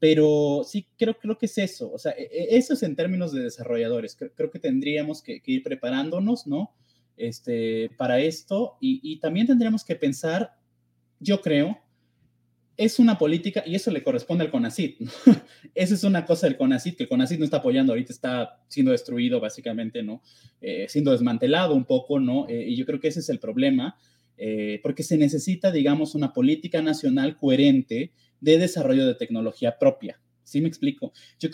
Pero sí, creo, creo que es eso. O sea, e, e, eso es en términos de desarrolladores. Creo, que tendríamos que, ir preparándonos, ¿no? Este, para esto y, también tendríamos que pensar, yo creo, es una política y eso le corresponde al CONACIT. ¿no? Esa es una cosa del CONACIT, que el CONACIT no está apoyando, ahorita está siendo destruido básicamente, ¿no? Eh, siendo desmantelado un poco, ¿no? Eh, y yo creo que ese es el problema, eh, porque se necesita, digamos, una política nacional coherente de desarrollo de tecnología propia. ¿Sí me explico?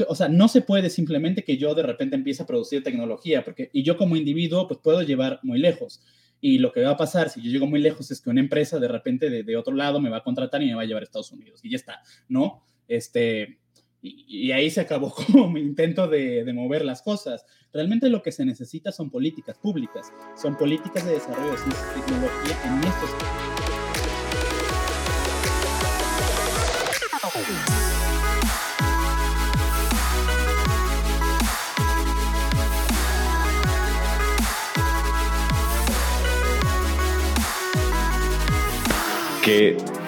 O sea, no se puede simplemente que yo de repente empiece a producir tecnología, porque y yo como individuo pues puedo llevar muy lejos. Y lo que va a pasar si yo llego muy lejos es que una empresa de repente de, otro lado me va a contratar y me va a llevar a Estados Unidos y ya está, ¿no? Este, y, ahí se acabó como mi intento de, de, mover las cosas. Realmente lo que se necesita son políticas públicas, son políticas de desarrollo de tecnología en estos ¿Qué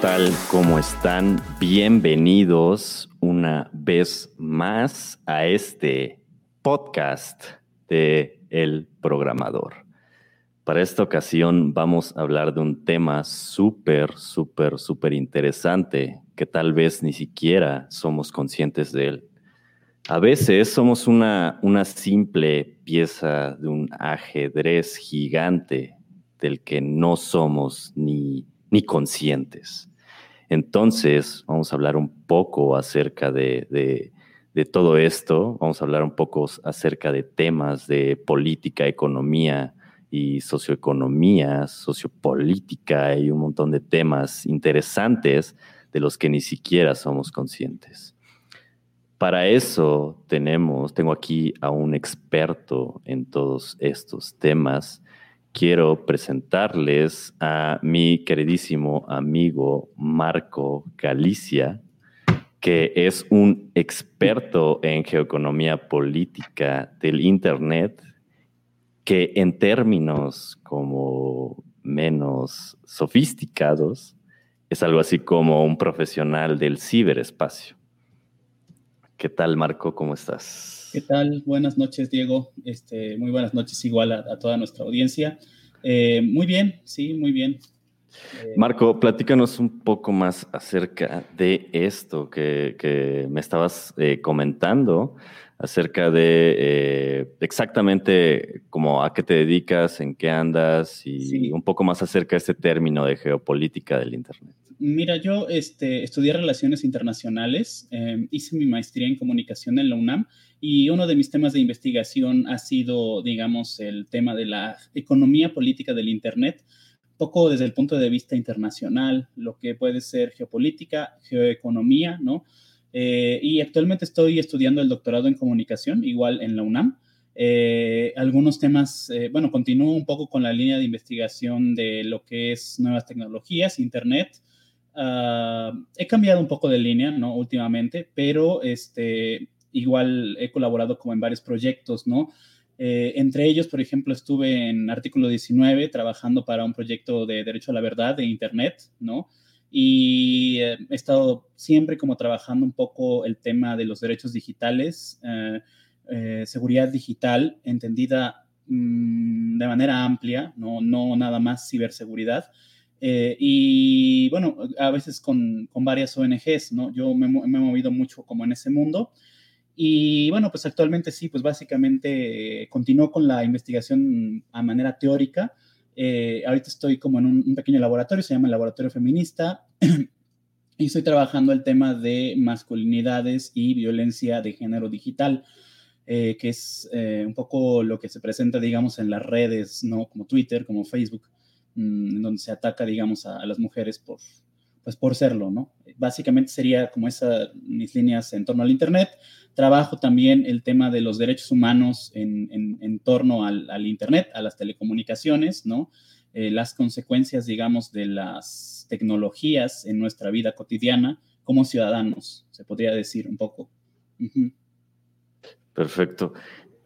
tal? ¿Cómo están? Bienvenidos una vez más a este podcast de El Programador. Para esta ocasión vamos a hablar de un tema súper, súper, súper interesante que tal vez ni siquiera somos conscientes de él. A veces somos una, una simple pieza de un ajedrez gigante del que no somos ni ni conscientes. Entonces, vamos a hablar un poco acerca de, todo esto, vamos a hablar un poco acerca de temas de política, economía y socioeconomía, sociopolítica y un montón de temas interesantes de los que ni siquiera somos conscientes. Para eso tenemos, tengo aquí a un experto en todos estos temas quiero presentarles a mi queridísimo amigo Marco Galicia, que es un experto en geoeconomía política del Internet, que en términos como menos sofisticados es algo así como un profesional del ciberespacio. ¿Qué tal, Marco? ¿Cómo estás? ¿Qué tal? Buenas noches, Diego. Este, muy buenas noches igual a, toda nuestra audiencia. Eh, muy bien, sí, muy bien. Eh, Marco, platícanos un poco más acerca de esto que, me estabas eh, comentando, acerca de exactamente cómo a qué te dedicas, en qué andas y un poco más acerca de este término de geopolítica del Internet. Mira, yo este, estudié Relaciones Internacionales, em, hice mi maestría en comunicación en la UNAM y uno de mis temas de investigación ha sido, digamos, el tema de la economía política del Internet, poco desde el punto de vista internacional, lo que puede ser geopolítica, geoeconomía, ¿no? Eh, y actualmente estoy estudiando el doctorado en comunicación, igual en la UNAM. Eh, algunos temas, eh, bueno, continúo un poco con la línea de investigación de lo que es nuevas tecnologías, Internet, Ah, he cambiado un poco de línea, ¿no? Últimamente, pero este, igual he colaborado como en varios proyectos, ¿no? Eh, entre ellos, por ejemplo, estuve en artículo 19 trabajando para un proyecto de derecho a la verdad de Internet, ¿no? Y eh, he estado siempre como trabajando un poco el tema de los derechos digitales, eh, seguridad digital entendida mm, de manera amplia, ¿no? no nada más ciberseguridad. Eh, y bueno, a veces con, con, varias ONGs, ¿no? Yo me, me, he movido mucho como en ese mundo. Y bueno, pues actualmente sí, pues básicamente eh, continúo con la investigación a manera teórica. Eh, ahorita estoy como en un, pequeño laboratorio, se llama el Laboratorio Feminista, y estoy trabajando el tema de masculinidades y violencia de género digital, que es un poco lo que se presenta, digamos, en las redes, ¿no? Como Twitter, como Facebook. Mm, en donde se ataca, digamos, a, las mujeres por, pues por serlo, ¿no? Básicamente sería como esas mis líneas en torno al Internet. Trabajo también el tema de los derechos humanos en, en, torno al, al, Internet, a las telecomunicaciones, ¿no? Eh, las consecuencias, digamos, de las tecnologías en nuestra vida cotidiana como ciudadanos, se podría decir un poco. Perfecto.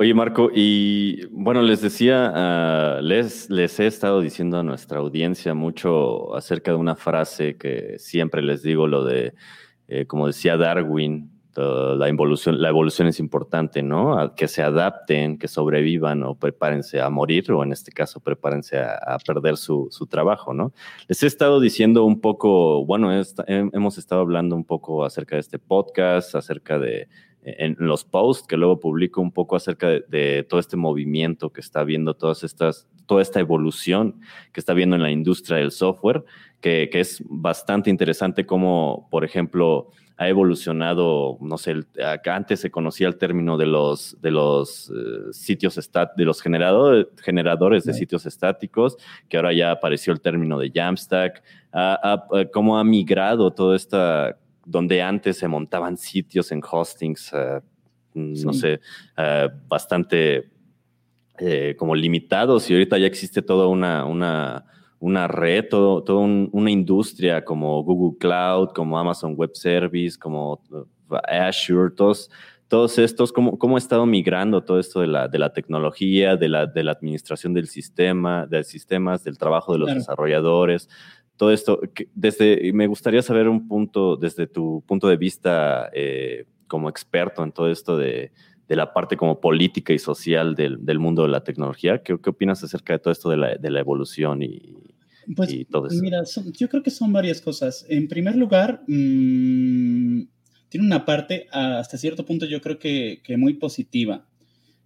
Oye, Marco, y bueno, les decía, ah, les, les he estado diciendo a nuestra audiencia mucho acerca de una frase que siempre les digo, lo de, eh, como decía Darwin, la evolución, la evolución es importante, ¿no? que se adapten, que sobrevivan o prepárense a morir, o en este caso prepárense a, perder su, trabajo, ¿no? Les he estado diciendo un poco, bueno, hemos estado hablando un poco acerca de este podcast, acerca de en los posts que luego publico un poco acerca de, todo este movimiento que está viendo, todas estas, toda esta evolución que está viendo en la industria del software, que, que es bastante interesante como, por ejemplo, ha evolucionado, no sé, acá antes se conocía el término de los, de los eh, sitios estat de los generadores, generadores de sitios estáticos, que ahora ya apareció el término de Jamstack, cómo ha migrado toda esta, donde antes se montaban sitios en hostings, eh, no sé, eh, bastante como limitados y ahorita ya existe toda una, una una red, toda una industria como Google Cloud, como Amazon Web Service, como uh, Azure, todos, todos estos, cómo, cómo ha estado migrando todo esto de la, de la tecnología, de la, de la administración del sistema, de sistemas, del trabajo de los desarrolladores, todo esto. Desde, me gustaría saber un punto, desde tu punto de vista eh, como experto en todo esto de, de la parte como política y social del, del mundo de la tecnología. ¿Qué, ¿Qué, opinas acerca de todo esto de la, de la evolución y, pues, todo eso? Mira, yo creo que son varias cosas. En primer lugar, mmm, tiene una parte hasta cierto punto yo creo que, que muy positiva.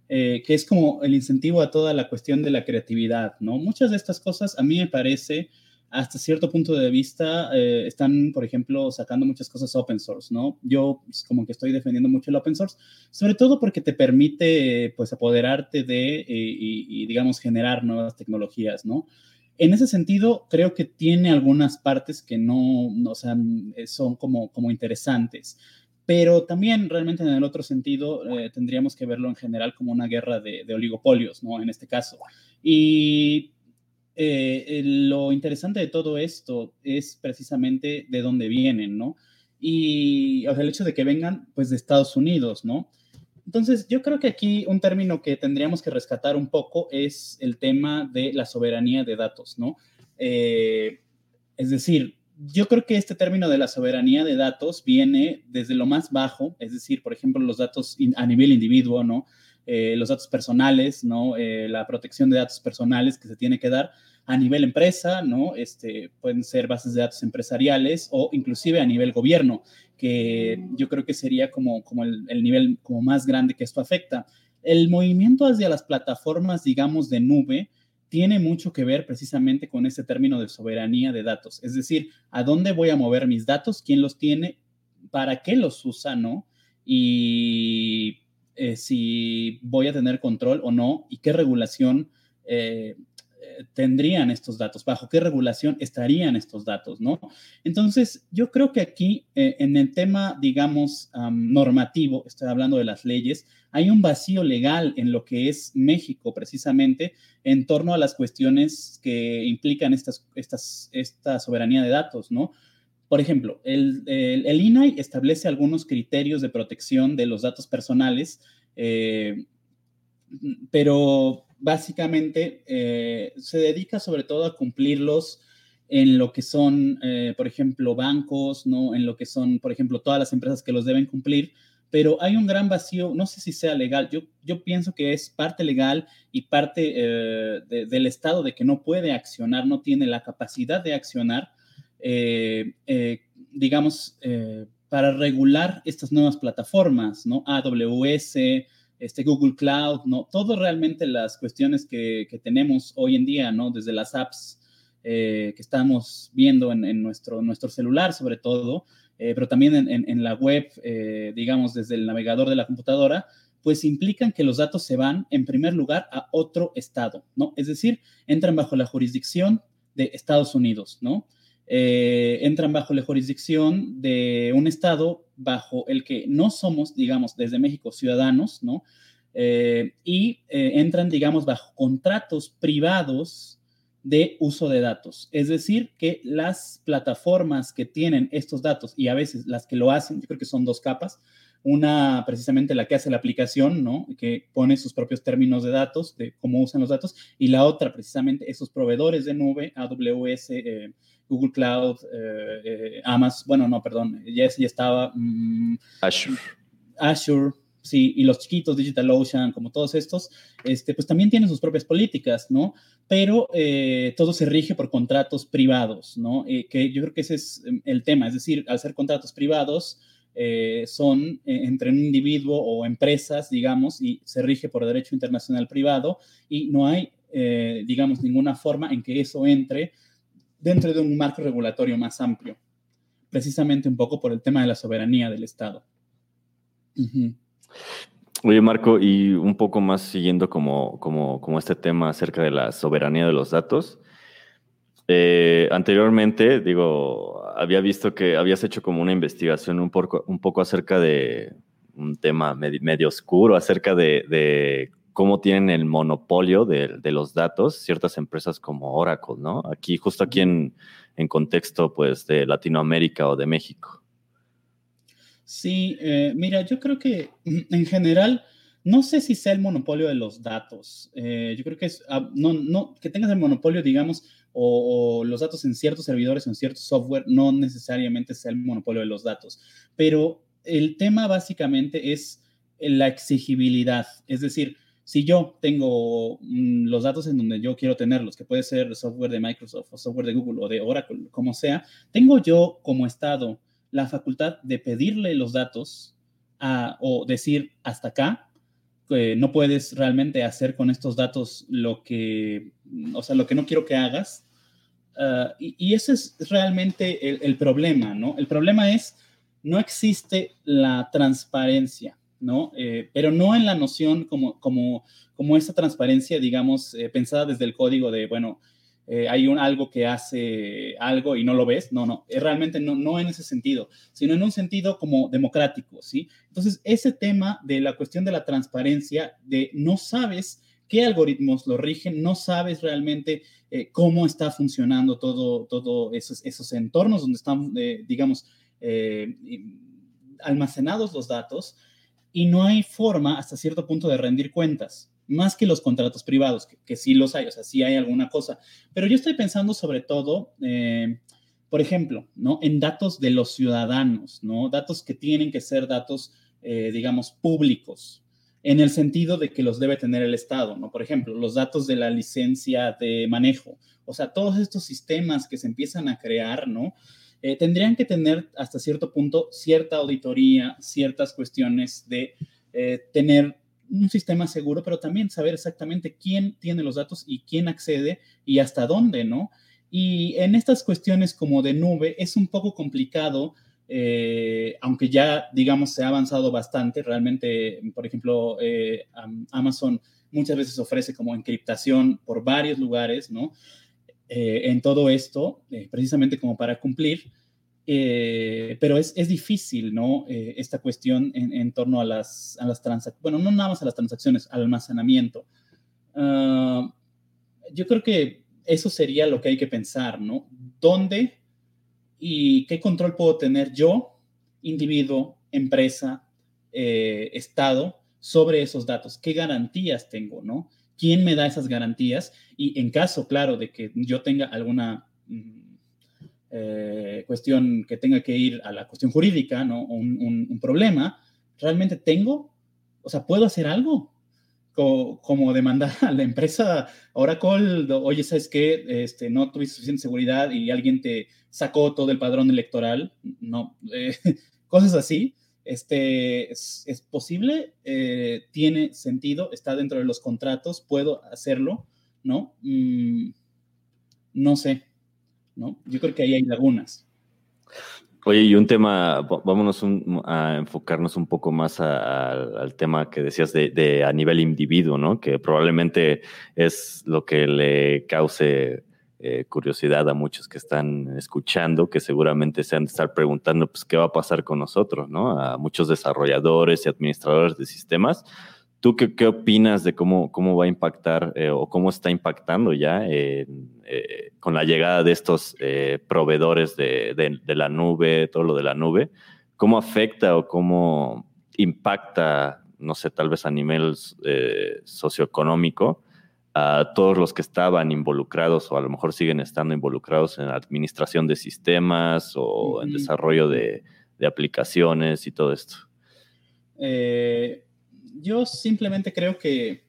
Eh, que es como el incentivo a toda la cuestión de la creatividad, ¿no? Muchas de estas cosas a mí me parece hasta cierto punto de vista eh, están, por ejemplo, sacando muchas cosas open source, ¿no? Yo pues, como que estoy defendiendo mucho el open source, sobre todo porque te permite, pues, apoderarte de eh, y, digamos, generar nuevas tecnologías, ¿no? En ese sentido, creo que tiene algunas partes que no, no o sea, son como, como interesantes, pero también realmente en el otro sentido eh, tendríamos que verlo en general como una guerra de, de oligopolios, ¿no? En este caso. Y eh, lo interesante de todo esto es precisamente de dónde vienen, ¿no? Y el hecho de que vengan, pues, de Estados Unidos, ¿no? Entonces, yo creo que aquí un término que tendríamos que rescatar un poco es el tema de la soberanía de datos, ¿no? Eh, es decir, yo creo que este término de la soberanía de datos viene desde lo más bajo, es decir, por ejemplo, los datos a nivel individuo, ¿no? Eh, los datos personales, ¿no? la protección de datos personales que se tiene que dar, a nivel empresa, ¿no? Este, pueden ser bases de datos empresariales o inclusive a nivel gobierno, que yo creo que sería como, como el, nivel como más grande que esto afecta. El movimiento hacia las plataformas, digamos, de nube, tiene mucho que ver precisamente con ese término de soberanía de datos. Es decir, ¿a dónde voy a mover mis datos? ¿Quién los tiene? ¿Para qué los usa? ¿No? Y eh, si voy a tener control o no y qué regulación eh, tendrían estos datos, bajo qué regulación estarían estos datos, ¿no? Entonces, yo creo que aquí, eh, en el tema, digamos, normativo, estoy hablando de las leyes, hay un vacío legal en lo que es México, precisamente, en torno a las cuestiones que implican estas, estas, esta soberanía de datos, ¿no? Por ejemplo, el, INAI establece algunos criterios de protección de los datos personales, eh, pero básicamente eh, se dedica sobre todo a cumplirlos en lo que son, eh, por ejemplo, bancos, ¿no? En lo que son, por ejemplo, todas las empresas que los deben cumplir, pero hay un gran vacío, no sé si sea legal, yo, yo pienso que es parte legal y parte del Estado de que no puede accionar, no tiene la capacidad de accionar, digamos, para regular estas nuevas plataformas, ¿no? AWS, este Google Cloud, ¿no? Todo realmente las cuestiones que, tenemos hoy en día, ¿no? Desde las apps eh, que estamos viendo en, nuestro, nuestro celular, sobre todo, eh, pero también en, la web, eh, digamos, desde el navegador de la computadora, pues implican que los datos se van, en primer lugar, a otro estado, ¿no? Es decir, entran bajo la jurisdicción de Estados Unidos, ¿no? Eh, entran bajo la jurisdicción de un Estado bajo el que no somos, digamos, desde México ciudadanos, ¿no? Eh, y eh, entran, digamos, bajo contratos privados de uso de datos. Es decir, que las plataformas que tienen estos datos y a veces las que lo hacen, yo creo que son dos capas, una precisamente la que hace la aplicación, ¿no? Que pone sus propios términos de datos, de cómo usan los datos, y la otra precisamente esos proveedores de nube, AWS, Google Cloud, eh, eh, Amazon, bueno, no, perdón, ya, ya estaba. Mm, Azure. Azure, sí, y los chiquitos, DigitalOcean, como todos estos, este, pues también tienen sus propias políticas, ¿no? Pero eh, todo se rige por contratos privados, ¿no? Eh, que yo creo que ese es em, el tema, es decir, al ser contratos privados, eh, son entre un individuo o empresas, digamos, y se rige por derecho internacional privado y no hay, digamos, ninguna forma en que eso entre dentro de un marco regulatorio más amplio, precisamente un poco por el tema de la soberanía del Estado. Oye, Marco, y un poco más siguiendo como, como, como este tema acerca de la soberanía de los datos. Eh, anteriormente, digo, había visto que habías hecho como una investigación un poco, un poco acerca de un tema medio, oscuro, acerca de, cómo tienen el monopolio de, los datos ciertas empresas como Oracle, ¿no? Aquí, justo aquí en, en contexto, pues, de Latinoamérica o de México. Sí, eh, mira, yo creo que en general, no sé si sea el monopolio de los datos. Eh, yo creo que es, ah, no, no, que tengas el monopolio, digamos, o, los datos en ciertos servidores o en cierto software, no necesariamente sea el monopolio de los datos. Pero el tema básicamente es la exigibilidad. Es decir, si yo tengo mm, los datos en donde yo quiero tenerlos, que puede ser software de Microsoft o software de Google o de Oracle, como sea, tengo yo como Estado la facultad de pedirle los datos o decir hasta acá, no puedes realmente hacer con estos datos lo que, o sea, lo que no quiero que hagas. Ah, y, ese es realmente el, problema, ¿no? El problema es, no existe la transparencia, ¿no? Eh, pero no en la noción como, como, como esa transparencia, digamos, eh, pensada desde el código de, bueno, eh, hay un, algo que hace algo y no lo ves. No, no, es realmente no, no en ese sentido, sino en un sentido como democrático, ¿sí? Entonces, ese tema de la cuestión de la transparencia, de no sabes qué algoritmos lo rigen, no sabes realmente eh, cómo está funcionando todo, todo esos, esos entornos donde están, eh, digamos, almacenados los datos y no hay forma hasta cierto punto de rendir cuentas más que los contratos privados, que, sí los hay, o sea, sí hay alguna cosa. Pero yo estoy pensando sobre todo, eh, por ejemplo, ¿no? En datos de los ciudadanos, ¿no? Datos que tienen que ser datos, eh, digamos, públicos, en el sentido de que los debe tener el Estado, ¿no? Por ejemplo, los datos de la licencia de manejo, o sea, todos estos sistemas que se empiezan a crear, ¿no? Eh, tendrían que tener hasta cierto punto cierta auditoría, ciertas cuestiones de tener un sistema seguro, pero también saber exactamente quién tiene los datos y quién accede y hasta dónde, ¿no? Y en estas cuestiones como de nube es un poco complicado, eh, aunque ya, digamos, se ha avanzado bastante. Realmente, por ejemplo, eh, Amazon muchas veces ofrece como encriptación por varios lugares, ¿no? Eh, en todo esto, precisamente como para cumplir. Eh, pero es, es, difícil, ¿no? Eh, esta cuestión en, en, torno a las, a las transacciones, bueno, no nada más a las transacciones, al almacenamiento. Ah, yo creo que eso sería lo que hay que pensar, ¿no? ¿Dónde y qué control puedo tener yo, individuo, empresa, eh, Estado, sobre esos datos? ¿Qué garantías tengo, ¿no? ¿Quién me da esas garantías? Y en caso, claro, de que yo tenga alguna mm, eh, cuestión que tenga que ir a la cuestión jurídica, ¿no? Un, problema, ¿realmente tengo? O sea, ¿puedo hacer algo? Como demandar a la empresa Oracle, oye, ¿sabes qué? Este, no tuviste suficiente seguridad y alguien te sacó todo el padrón electoral. No, eh, cosas así. Este, ¿es, posible? Eh, ¿Tiene sentido? ¿Está dentro de los contratos? ¿Puedo hacerlo? ¿No? Mm, no sé. ¿no? Yo creo que ahí hay lagunas. Oye, y un tema, vámonos a enfocarnos un poco más al tema que decías de, a nivel individuo, ¿no? Que probablemente es lo que le cause eh, curiosidad a muchos que están escuchando, que seguramente se han de estar preguntando, pues, ¿qué va a pasar con nosotros, ¿no? A muchos desarrolladores y administradores de sistemas ¿Tú qué, opinas de cómo, cómo va a impactar eh, o cómo está impactando ya eh, con la llegada de estos eh, proveedores de, la nube, todo lo de la nube? ¿Cómo afecta o cómo impacta, no sé, tal vez a nivel socioeconómico, a todos los que estaban involucrados o a lo mejor siguen estando involucrados en administración de sistemas o en desarrollo de aplicaciones y todo esto? eh, yo simplemente creo que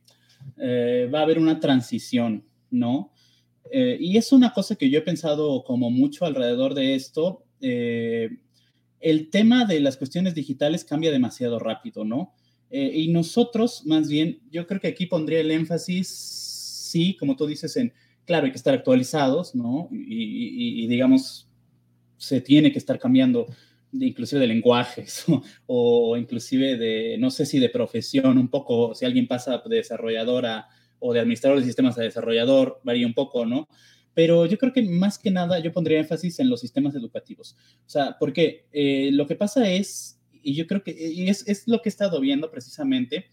eh, va a haber una transición, ¿no? Eh, y es una cosa que yo he pensado como mucho alrededor de esto. el tema de las cuestiones digitales cambia demasiado rápido, ¿no? y nosotros, más bien, yo creo que aquí pondría el énfasis, sí, como tú dices, en, claro, hay que estar actualizados, ¿no? y digamos, se tiene que estar cambiando inclusive de lenguajes o, inclusive de, no sé si de profesión, un poco, si alguien pasa de desarrolladora o de administrador de sistemas a desarrollador, varía un poco, ¿no? Pero yo creo que más que nada yo pondría énfasis en los sistemas educativos. O sea, porque eh, lo que pasa es, y yo creo que y es, es lo que he estado viendo precisamente,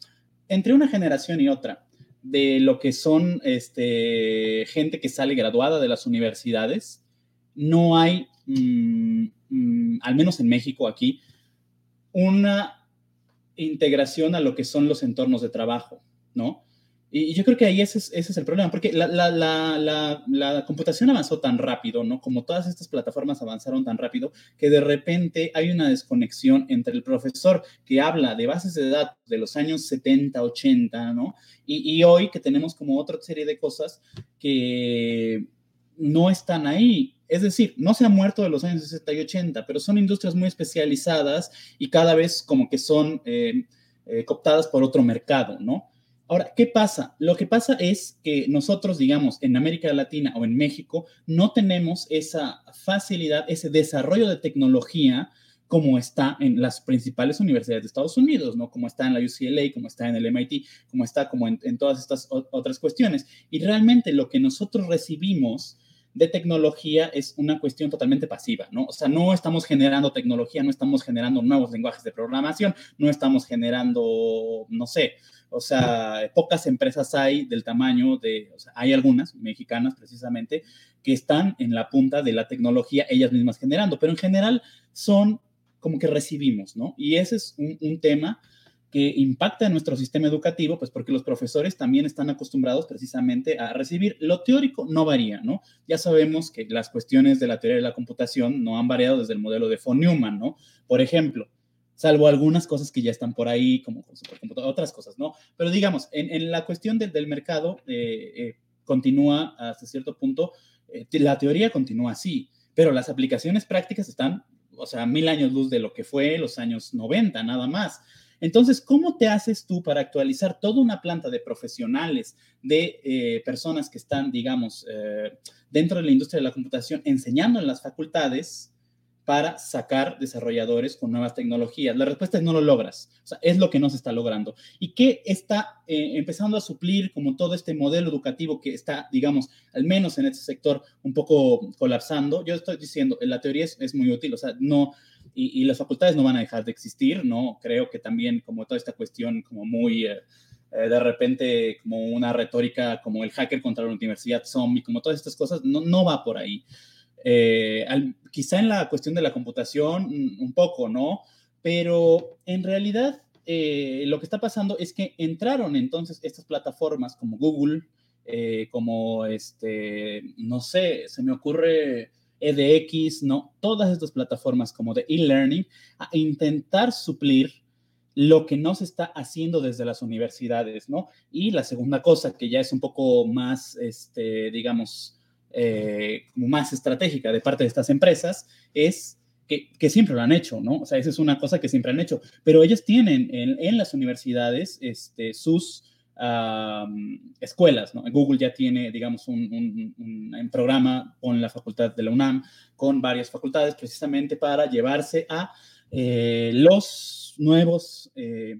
entre una generación y otra, de lo que son este, gente que sale graduada de las universidades, no hay Mm, mm, al menos en México aquí, una integración a lo que son los entornos de trabajo, ¿no? Y, yo creo que ahí ese es, el problema, porque la, computación avanzó tan rápido, ¿no? Como todas estas plataformas avanzaron tan rápido, que de repente hay una desconexión entre el profesor que habla de bases de datos de los años 70, 80, ¿no? Y hoy que tenemos como otra serie de cosas que no están ahí. Es decir, no se ha muerto de los años 60 y 80, pero son industrias muy especializadas y cada vez como que son eh, eh, cooptadas por otro mercado, ¿no? Ahora, ¿qué pasa? Lo que pasa es que nosotros, digamos, en América Latina o en México, no tenemos esa facilidad, ese desarrollo de tecnología como está en las principales universidades de Estados Unidos, ¿no? Como está en la UCLA, como está en el MIT, como está como en, en todas estas otras cuestiones. Y realmente lo que nosotros recibimos de tecnología es una cuestión totalmente pasiva, ¿no? O sea, no estamos generando tecnología, no estamos generando nuevos lenguajes de programación, no estamos generando, no sé, o sea, pocas empresas hay del tamaño de, o sea, hay algunas mexicanas precisamente que están en la punta de la tecnología ellas mismas generando, pero en general son como que recibimos, ¿no? Y ese es un, un tema que impacta en nuestro sistema educativo, pues porque los profesores también están acostumbrados precisamente a recibir. Lo teórico no varía, ¿no? Ya sabemos que las cuestiones de la teoría de la computación no han variado desde el modelo de von Neumann, ¿no? Por ejemplo, salvo algunas cosas que ya están por ahí, como otras cosas, ¿no? Pero digamos, en, la cuestión del mercado, eh, eh, continúa hasta cierto punto, eh, la teoría continúa así, pero las aplicaciones prácticas están, o sea, mil años luz de lo que fue los años 90, nada más. Entonces, ¿cómo te haces tú para actualizar toda una planta de profesionales, de eh, personas que están, digamos, eh, dentro de la industria de la computación, enseñando en las facultades? para sacar desarrolladores con nuevas tecnologías? La respuesta es no lo logras. O sea, es lo que no se está logrando. ¿Y qué está eh, empezando a suplir como todo este modelo educativo que está, digamos, al menos en este sector, un poco colapsando? Yo estoy diciendo, la teoría es, muy útil, o sea, no, y, las facultades no van a dejar de existir, ¿no? Creo que también como toda esta cuestión como muy... Eh, eh, de repente como una retórica como el hacker contra la universidad zombie, como todas estas cosas, no, no va por ahí. Eh, quizá en la cuestión de la computación mm, un poco, ¿no? Pero en realidad eh, lo que está pasando es que entraron entonces estas plataformas como Google, como este, no sé, se me ocurre EDX, ¿no? Todas estas plataformas como de e-learning a intentar suplir lo que no se está haciendo desde las universidades, ¿no? Y la segunda cosa, que ya es un poco más, este, digamos, eh, más estratégica de parte de estas empresas, es que, que, siempre lo han hecho, ¿no? O sea, esa es una cosa que siempre han hecho, pero ellos tienen en, en las universidades este, sus escuelas, ¿no? Google ya tiene, digamos, un, programa con la facultad de la UNAM, con varias facultades, precisamente para llevarse a eh, los nuevos eh,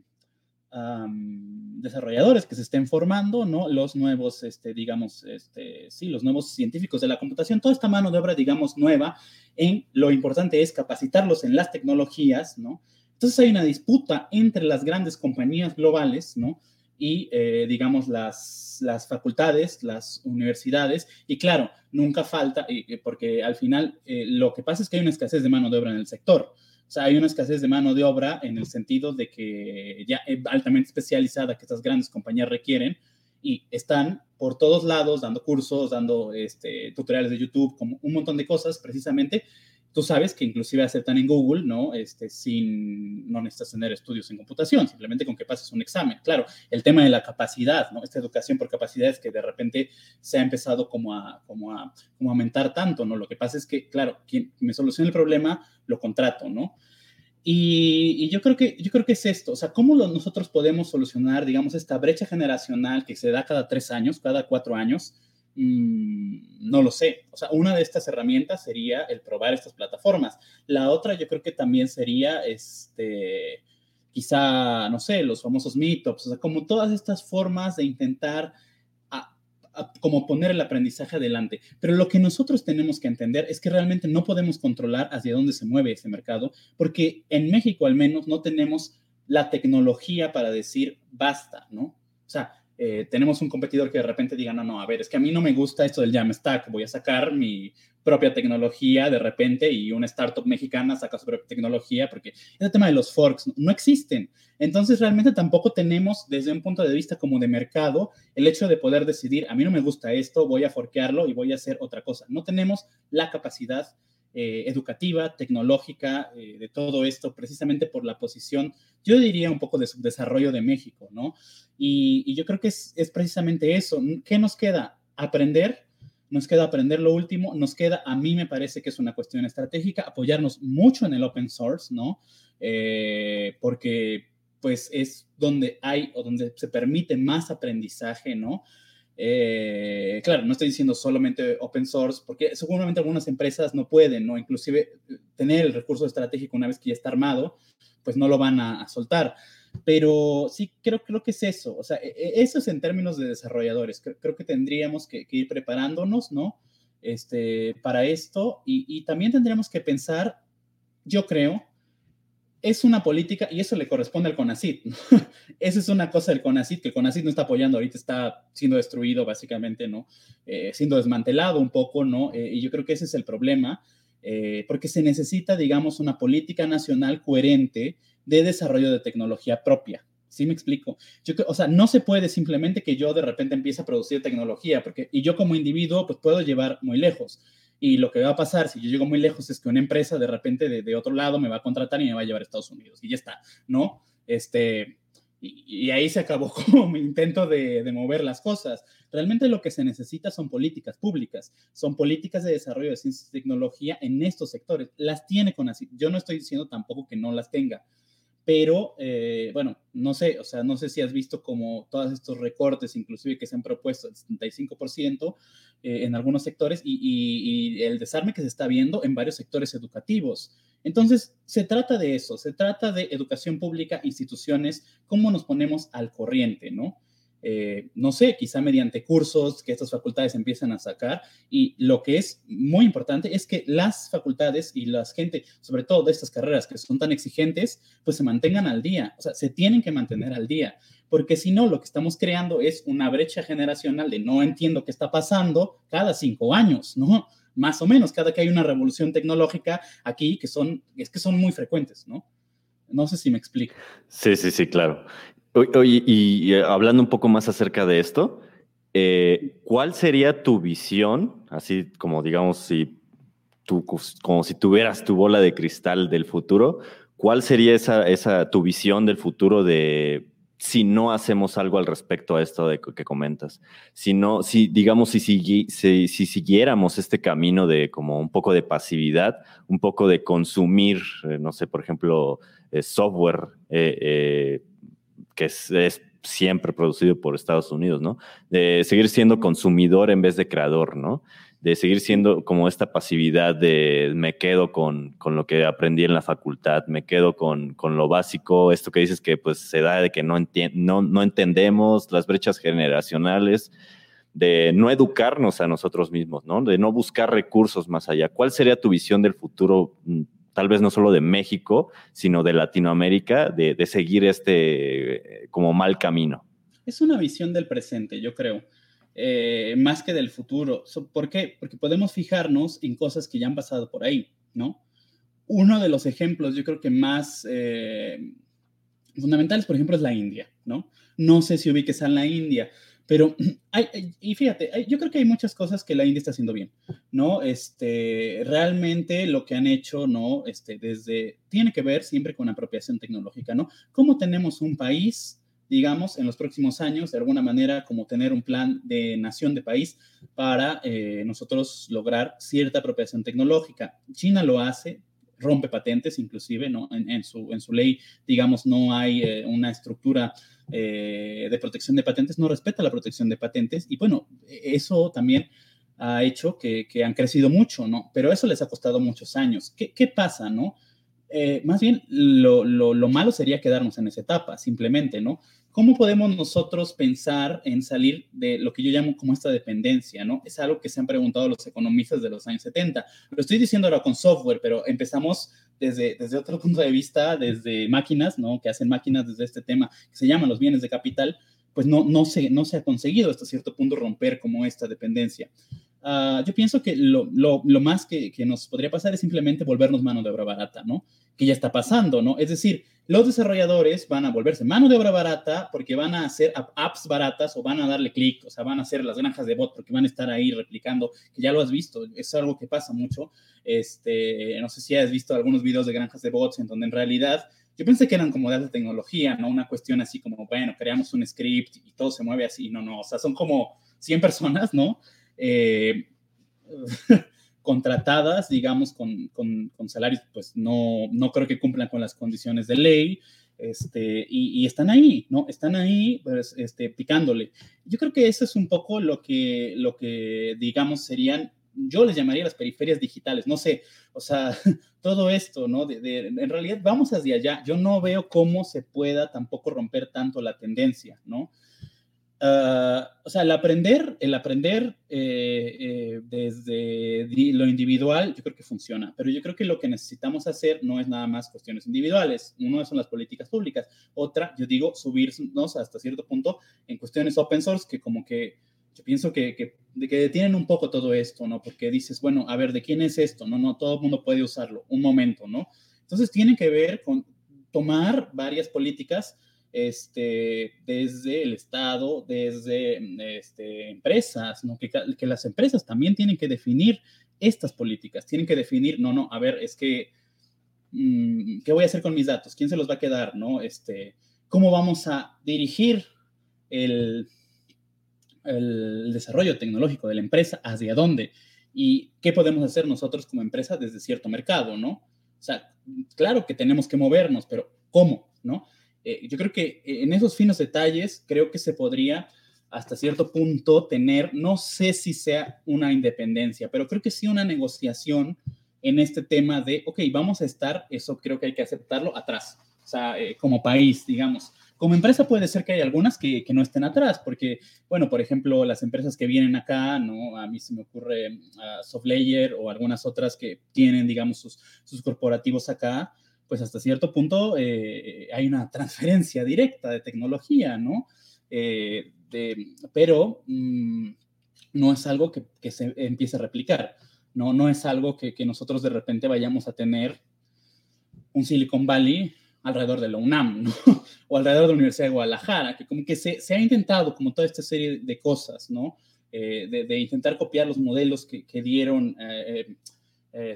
desarrolladores que se estén formando, ¿no? Los nuevos, este, digamos, este, sí, los nuevos científicos de la computación, toda esta mano de obra, digamos, nueva, lo importante es capacitarlos en las tecnologías, ¿no? Entonces hay una disputa entre las grandes compañías globales, ¿no? Y, eh, digamos, las, las facultades, las universidades, y claro, nunca falta, porque al final eh, lo que pasa es que hay una escasez de mano de obra en el sector. O sea, hay una escasez de mano de obra en el sentido de que ya es altamente especializada que estas grandes compañías requieren y están por todos lados dando cursos, dando este, tutoriales de YouTube, como un montón de cosas precisamente tú sabes que inclusive aceptan en Google, ¿no? Este, sin, no necesitas tener estudios en computación, simplemente con que pases un examen. Claro, el tema de la capacidad, ¿no? Esta educación por capacidades que de repente se ha empezado como a, como a, como a aumentar tanto, ¿no? Lo que pasa es que, claro, quien me soluciona el problema, lo contrato, ¿no? Y, yo, creo que, yo creo que es esto, o sea, ¿cómo nosotros podemos solucionar, digamos, esta brecha generacional que se da cada tres años, cada cuatro años? No lo sé. O sea, una de estas herramientas sería el probar estas plataformas. La otra yo creo que también sería, este, quizá, no sé, los famosos meetups, o sea, como todas estas formas de intentar como poner el aprendizaje adelante. Pero lo que nosotros tenemos que entender es que realmente no podemos controlar hacia dónde se mueve ese mercado, porque en México al menos no tenemos la tecnología para decir basta, ¿no? O sea, eh, tenemos un competidor que de repente diga, no, no, a ver, es que a mí no me gusta esto del Jamstack, voy a sacar mi propia tecnología de repente y una startup mexicana saca su propia tecnología porque ese tema de los forks no existen. Entonces realmente tampoco tenemos desde un punto de vista como de mercado el hecho de poder decidir, a mí no me gusta esto, voy a forquearlo y voy a hacer otra cosa. No tenemos la capacidad eh, educativa, tecnológica, eh, de todo esto, precisamente por la posición, yo diría un poco de subdesarrollo de México, ¿no? Y, yo creo que es, precisamente eso. ¿Qué nos queda? Aprender, nos queda aprender lo último, nos queda, a mí me parece que es una cuestión estratégica, apoyarnos mucho en el open source, ¿no? Eh, porque pues es donde hay o donde se permite más aprendizaje, ¿no? Eh, claro, no estoy diciendo solamente open source, porque seguramente algunas empresas no pueden, ¿no? Inclusive tener el recurso estratégico una vez que ya está armado, pues no lo van a, soltar. Pero sí, creo, creo que es eso. O sea, e, e, eso es en términos de desarrolladores. Creo, que tendríamos que, ir preparándonos, ¿no? Este, para esto y, y también tendríamos que pensar, yo creo, es una política y eso le corresponde al CONACIT. Esa es una cosa del CONACIT, que el CONACIT no está apoyando, ahorita está siendo destruido básicamente, ¿no? Eh, siendo desmantelado un poco, ¿no? Eh, y yo creo que ese es el problema, eh, porque se necesita, digamos, una política nacional coherente de desarrollo de tecnología propia. ¿Sí me explico? O sea, no se puede simplemente que yo de repente empiece a producir tecnología, porque y yo como individuo, pues puedo llevar muy lejos. Y lo que va a pasar si yo llego muy lejos es que una empresa de repente de, otro lado me va a contratar y me va a llevar a Estados Unidos. Y ya está, ¿no? Este, y, ahí se acabó como mi intento de, de, mover las cosas. Realmente lo que se necesita son políticas públicas, son políticas de desarrollo de ciencia y tecnología en estos sectores. Las tiene con así. Yo no estoy diciendo tampoco que no las tenga, pero eh, bueno, no sé, o sea, no sé si has visto como todos estos recortes, inclusive que se han propuesto el 75% eh, en algunos sectores y, el desarme que se está viendo en varios sectores educativos. Entonces, se trata de eso, se trata de educación pública, instituciones, cómo nos ponemos al corriente, ¿no? Eh, no sé, quizá mediante cursos que estas facultades empiezan a sacar. Y lo que es muy importante es que las facultades y la gente, sobre todo de estas carreras que son tan exigentes, pues se mantengan al día. O sea, se tienen que mantener al día. Porque si no, lo que estamos creando es una brecha generacional de no entiendo qué está pasando cada cinco años, ¿no? Más o menos, cada que hay una revolución tecnológica aquí, que son, es que son muy frecuentes, ¿no? No sé si me explico. Sí, sí, sí, claro. Oye, y, eh, hablando un poco más acerca de esto, eh, ¿cuál sería tu visión, así como digamos, si tú, como si tuvieras tu bola de cristal del futuro, ¿cuál sería esa, esa tu visión del futuro de si no hacemos algo al respecto a esto de que comentas? Si no, si digamos, si, si, si, siguiéramos este camino de como un poco de pasividad, un poco de consumir, eh, no sé, por ejemplo, software que es, siempre producido por Estados Unidos, ¿no? De seguir siendo consumidor en vez de creador, ¿no? De seguir siendo como esta pasividad de me quedo con, con lo que aprendí en la facultad, me quedo con, con, lo básico, esto que dices que pues se da de que no, no, no entendemos las brechas generacionales, de no educarnos a nosotros mismos, ¿no? De no buscar recursos más allá. ¿Cuál sería tu visión del futuro mm, tal vez no solo de México, sino de Latinoamérica, de, seguir este eh, como mal camino? Es una visión del presente, yo creo, eh, más que del futuro. ¿Por qué? Porque podemos fijarnos en cosas que ya han pasado por ahí, ¿no? Uno de los ejemplos, yo creo que más eh, fundamentales, por ejemplo, es la India, ¿no? No sé si ubiques a la India, Pero, hay, y fíjate, yo creo que hay muchas cosas que la India está haciendo bien, ¿no? Este, realmente lo que han hecho, ¿no? Este, desde, tiene que ver siempre con apropiación tecnológica, ¿no? ¿Cómo tenemos un país, digamos, en los próximos años, de alguna manera, como tener un plan de nación de país para eh, nosotros lograr cierta apropiación tecnológica? China lo hace, rompe patentes, inclusive, ¿no? En, su, en su ley, digamos, no hay eh, una estructura eh, de protección de patentes, no respeta la protección de patentes y bueno, eso también ha hecho que, han crecido mucho, ¿no? Pero eso les ha costado muchos años. ¿Qué, qué pasa, no? Eh, más bien, lo, lo, lo, malo sería quedarnos en esa etapa, simplemente, ¿no? ¿Cómo podemos nosotros pensar en salir de lo que yo llamo como esta dependencia, ¿no? Es algo que se han preguntado los economistas de los años 70. Lo estoy diciendo ahora con software, pero empezamos desde, desde otro punto de vista, desde máquinas, ¿no? Que hacen máquinas desde este tema que se llaman los bienes de capital, pues no, no, se, no se ha conseguido hasta cierto punto romper como esta dependencia. Ah, yo pienso que lo, lo, lo más que, que, nos podría pasar es simplemente volvernos mano de obra barata, ¿no? Que ya está pasando, ¿no? Es decir, los desarrolladores van a volverse mano de obra barata porque van a hacer apps baratas o van a darle clic, o sea, van a hacer las granjas de bot porque van a estar ahí replicando, que ya lo has visto, es algo que pasa mucho. Este, no sé si has visto algunos videos de granjas de bots en donde en realidad yo pensé que eran como de alta tecnología, ¿no? Una cuestión así como, bueno, creamos un script y todo se mueve así. No, no, o sea, son como 100 personas, ¿no? Eh, contratadas, digamos, con, con, salarios, pues no, no creo que cumplan con las condiciones de ley, este, y, están ahí, ¿no? Están ahí, pues, este, picándole. Yo creo que eso es un poco lo que, lo que, digamos, serían, yo les llamaría las periferias digitales, no sé, o sea, todo esto, ¿no? en realidad vamos hacia allá. Yo no veo cómo se pueda tampoco romper tanto la tendencia, ¿no? Ah, o sea, el aprender, el aprender eh, eh, desde lo individual, yo creo que funciona, pero yo creo que lo que necesitamos hacer no es nada más cuestiones individuales. Uno son las políticas públicas, otra, yo digo, subirnos hasta cierto punto en cuestiones open source que como que yo pienso que, que, que detienen un poco todo esto, ¿no? Porque dices, bueno, a ver, ¿de quién es esto? No, no, todo el mundo puede usarlo, un momento, ¿no? Entonces tiene que ver con tomar varias políticas este, desde el Estado, desde este, empresas, ¿no? que, que, las empresas también tienen que definir estas políticas, tienen que definir, no, no, a ver, es que, mm, ¿qué voy a hacer con mis datos? ¿Quién se los va a quedar? ¿no? Este, ¿Cómo vamos a dirigir el, el desarrollo tecnológico de la empresa? ¿Hacia dónde? ¿Y qué podemos hacer nosotros como empresa desde cierto mercado? ¿no? O sea, claro que tenemos que movernos, pero ¿cómo? ¿no? Eh, yo creo que en esos finos detalles, creo que se podría hasta cierto punto tener, no sé si sea una independencia, pero creo que sí una negociación en este tema de, ok, vamos a estar, eso creo que hay que aceptarlo atrás, o sea, eh, como país, digamos. Como empresa puede ser que hay algunas que, que, no estén atrás, porque, bueno, por ejemplo, las empresas que vienen acá, ¿no? A mí se me ocurre uh, Softlayer o algunas otras que tienen, digamos, sus, sus corporativos acá, pues hasta cierto punto eh, hay una transferencia directa de tecnología, ¿no? Eh, pero mm, no es algo que, se empiece a replicar, ¿no? No es algo que, nosotros de repente vayamos a tener un Silicon Valley alrededor de la UNAM, ¿no? o alrededor de la Universidad de Guadalajara, que como que se, ha intentado como toda esta serie de cosas, ¿no? Eh, de, intentar copiar los modelos que, dieron,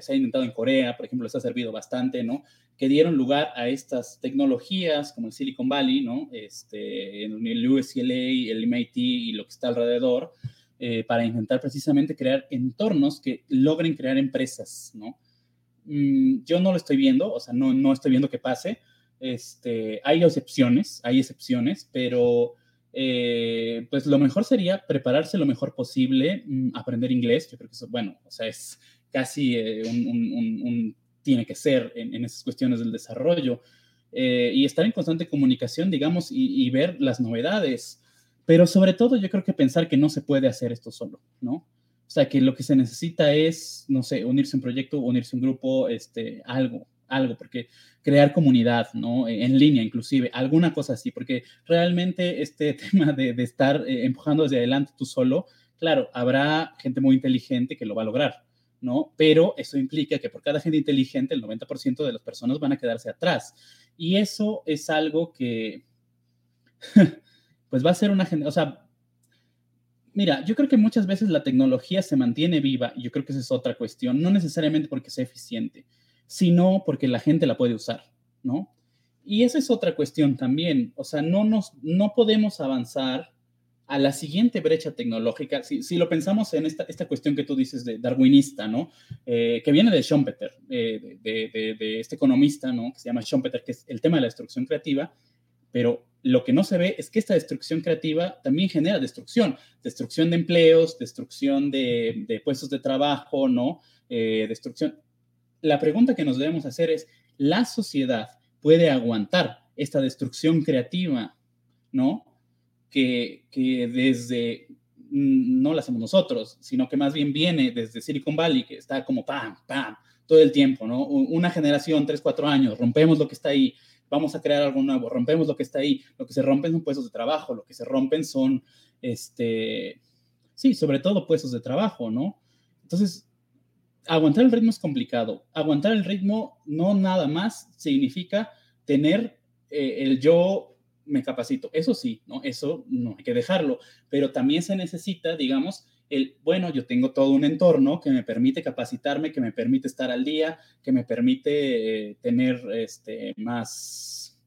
se ha intentado en Corea, por ejemplo, les ha servido bastante, ¿no? Que dieron lugar a estas tecnologías como el Silicon Valley, ¿no? Este, el UCLA, el MIT y lo que está alrededor, eh, para intentar precisamente crear entornos que logren crear empresas, ¿no? Mm, yo no lo estoy viendo, o sea, no, no estoy viendo que pase. Este, hay excepciones, hay excepciones, pero eh, pues lo mejor sería prepararse lo mejor posible, mm, aprender inglés, yo creo que eso, bueno, o sea, es casi eh, un, un tiene que ser en, esas cuestiones del desarrollo. Eh, y estar en constante comunicación, digamos, y, ver las novedades. Pero sobre todo yo creo que pensar que no se puede hacer esto solo, ¿no? O sea, que lo que se necesita es, no sé, unirse a un proyecto, unirse a un grupo, este, algo, algo, porque crear comunidad, ¿no? En línea, inclusive, alguna cosa así, porque realmente este tema de, estar eh, empujando hacia adelante tú solo, claro, habrá gente muy inteligente que lo va a lograr, ¿no? Pero eso implica que por cada gente inteligente, el 90% de las personas van a quedarse atrás. Y eso es algo que, pues va a ser una, o sea, Mira, yo creo que muchas veces la tecnología se mantiene viva, y yo creo que esa es otra cuestión, no necesariamente porque sea eficiente, sino porque la gente la puede usar, ¿no? Y esa es otra cuestión también, o sea, no, nos, no podemos avanzar a la siguiente brecha tecnológica, si, si lo pensamos en esta, esta, cuestión que tú dices de darwinista, ¿no? Eh, que viene de Schumpeter, eh, de, este economista, ¿no? Que se llama Schumpeter, que es el tema de la destrucción creativa, pero lo que no se ve es que esta destrucción creativa también genera destrucción, destrucción de empleos, destrucción de, de puestos de trabajo, ¿no? Eh, destrucción. La pregunta que nos debemos hacer es, ¿la sociedad puede aguantar esta destrucción creativa, ¿no? Que, desde, mm, no la hacemos nosotros, sino que más bien viene desde Silicon Valley, que está como pam, pam, todo el tiempo, ¿no? Una generación, tres, cuatro años, rompemos lo que está ahí, vamos a crear algo nuevo, rompemos lo que está ahí, lo que se rompen son puestos de trabajo, lo que se rompen son, este, sí, sobre todo puestos de trabajo, ¿no? Entonces, aguantar el ritmo es complicado. Aguantar el ritmo no nada más significa tener eh, el yo me capacito. Eso sí, ¿no? Eso no hay que dejarlo, pero también se necesita, digamos, el, bueno, yo tengo todo un entorno que me permite capacitarme, que me permite estar al día, que me permite eh, tener este, más,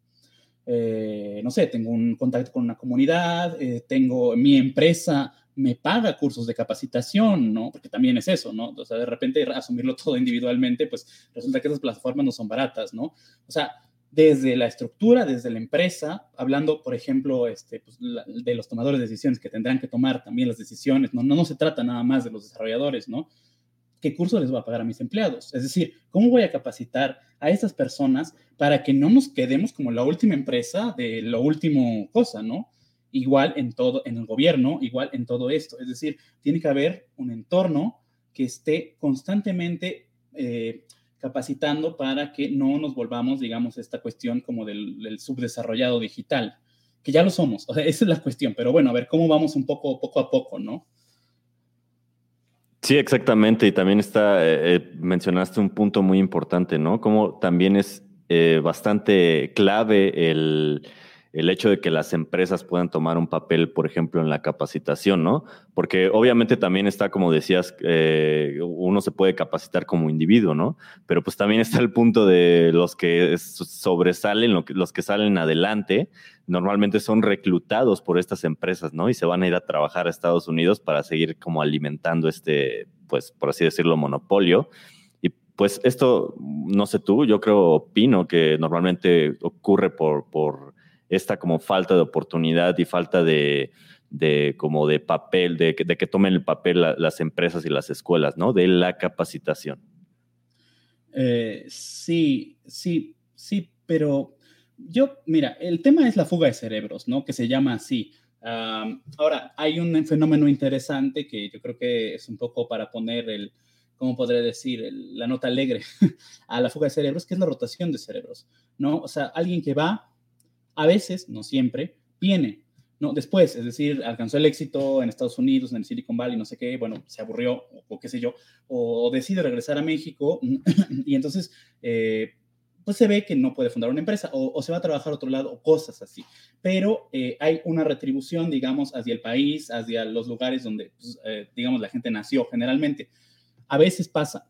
eh, no sé, tengo un contacto con una comunidad, eh, tengo mi empresa, me paga cursos de capacitación, ¿no? Porque también es eso, ¿no? O sea, de repente asumirlo todo individualmente, pues resulta que esas plataformas no son baratas, ¿no? O sea, desde la estructura, desde la empresa, hablando, por ejemplo, este, pues, de los tomadores de decisiones que tendrán que tomar también las decisiones, ¿no? No, se trata nada más de los desarrolladores, ¿no? ¿Qué curso les voy a pagar a mis empleados? Es decir, ¿cómo voy a capacitar a esas personas para que no nos quedemos como la última empresa de lo último cosa, ¿no? Igual en todo, en el gobierno, igual en todo esto. Es decir, tiene que haber un entorno que esté constantemente eh, capacitando para que no nos volvamos, digamos, esta cuestión como del, subdesarrollado digital, que ya lo somos, o sea, esa es la cuestión, pero bueno, a ver cómo vamos un poco, poco a poco, ¿no? Sí, exactamente, y también está, eh, eh, mencionaste un punto muy importante, ¿no? Como también es eh, bastante clave el el hecho de que las empresas puedan tomar un papel, por ejemplo, en la capacitación, ¿no? Porque obviamente también está, como decías, eh, uno se puede capacitar como individuo, ¿no? Pero pues también está el punto de los que sobresalen, los que salen adelante, normalmente son reclutados por estas empresas, ¿no? Y se van a ir a trabajar a Estados Unidos para seguir como alimentando este, pues, por así decirlo, monopolio. Y pues esto, no sé tú, yo creo, opino que normalmente ocurre por, por esta como falta de oportunidad y falta de, como de papel, de, de, que tomen el papel las empresas y las escuelas, ¿no? De la capacitación. Eh, sí, sí, sí, pero yo, mira, el tema es la fuga de cerebros, ¿no? Que se llama así. ahora, hay un fenómeno interesante que yo creo que es un poco para poner el, ¿cómo podré decir? la nota alegre a la fuga de cerebros, que es la rotación de cerebros, ¿no? O sea, alguien que va, a veces, no siempre, viene. ¿no? Después, es decir, alcanzó el éxito en Estados Unidos, en el Silicon Valley, no sé qué, bueno, se aburrió o, qué sé yo, o, decide regresar a México y entonces, eh, pues se ve que no puede fundar una empresa o, se va a trabajar a otro lado o cosas así. Pero eh, hay una retribución, digamos, hacia el país, hacia los lugares donde, pues, eh, digamos, la gente nació generalmente. A veces pasa,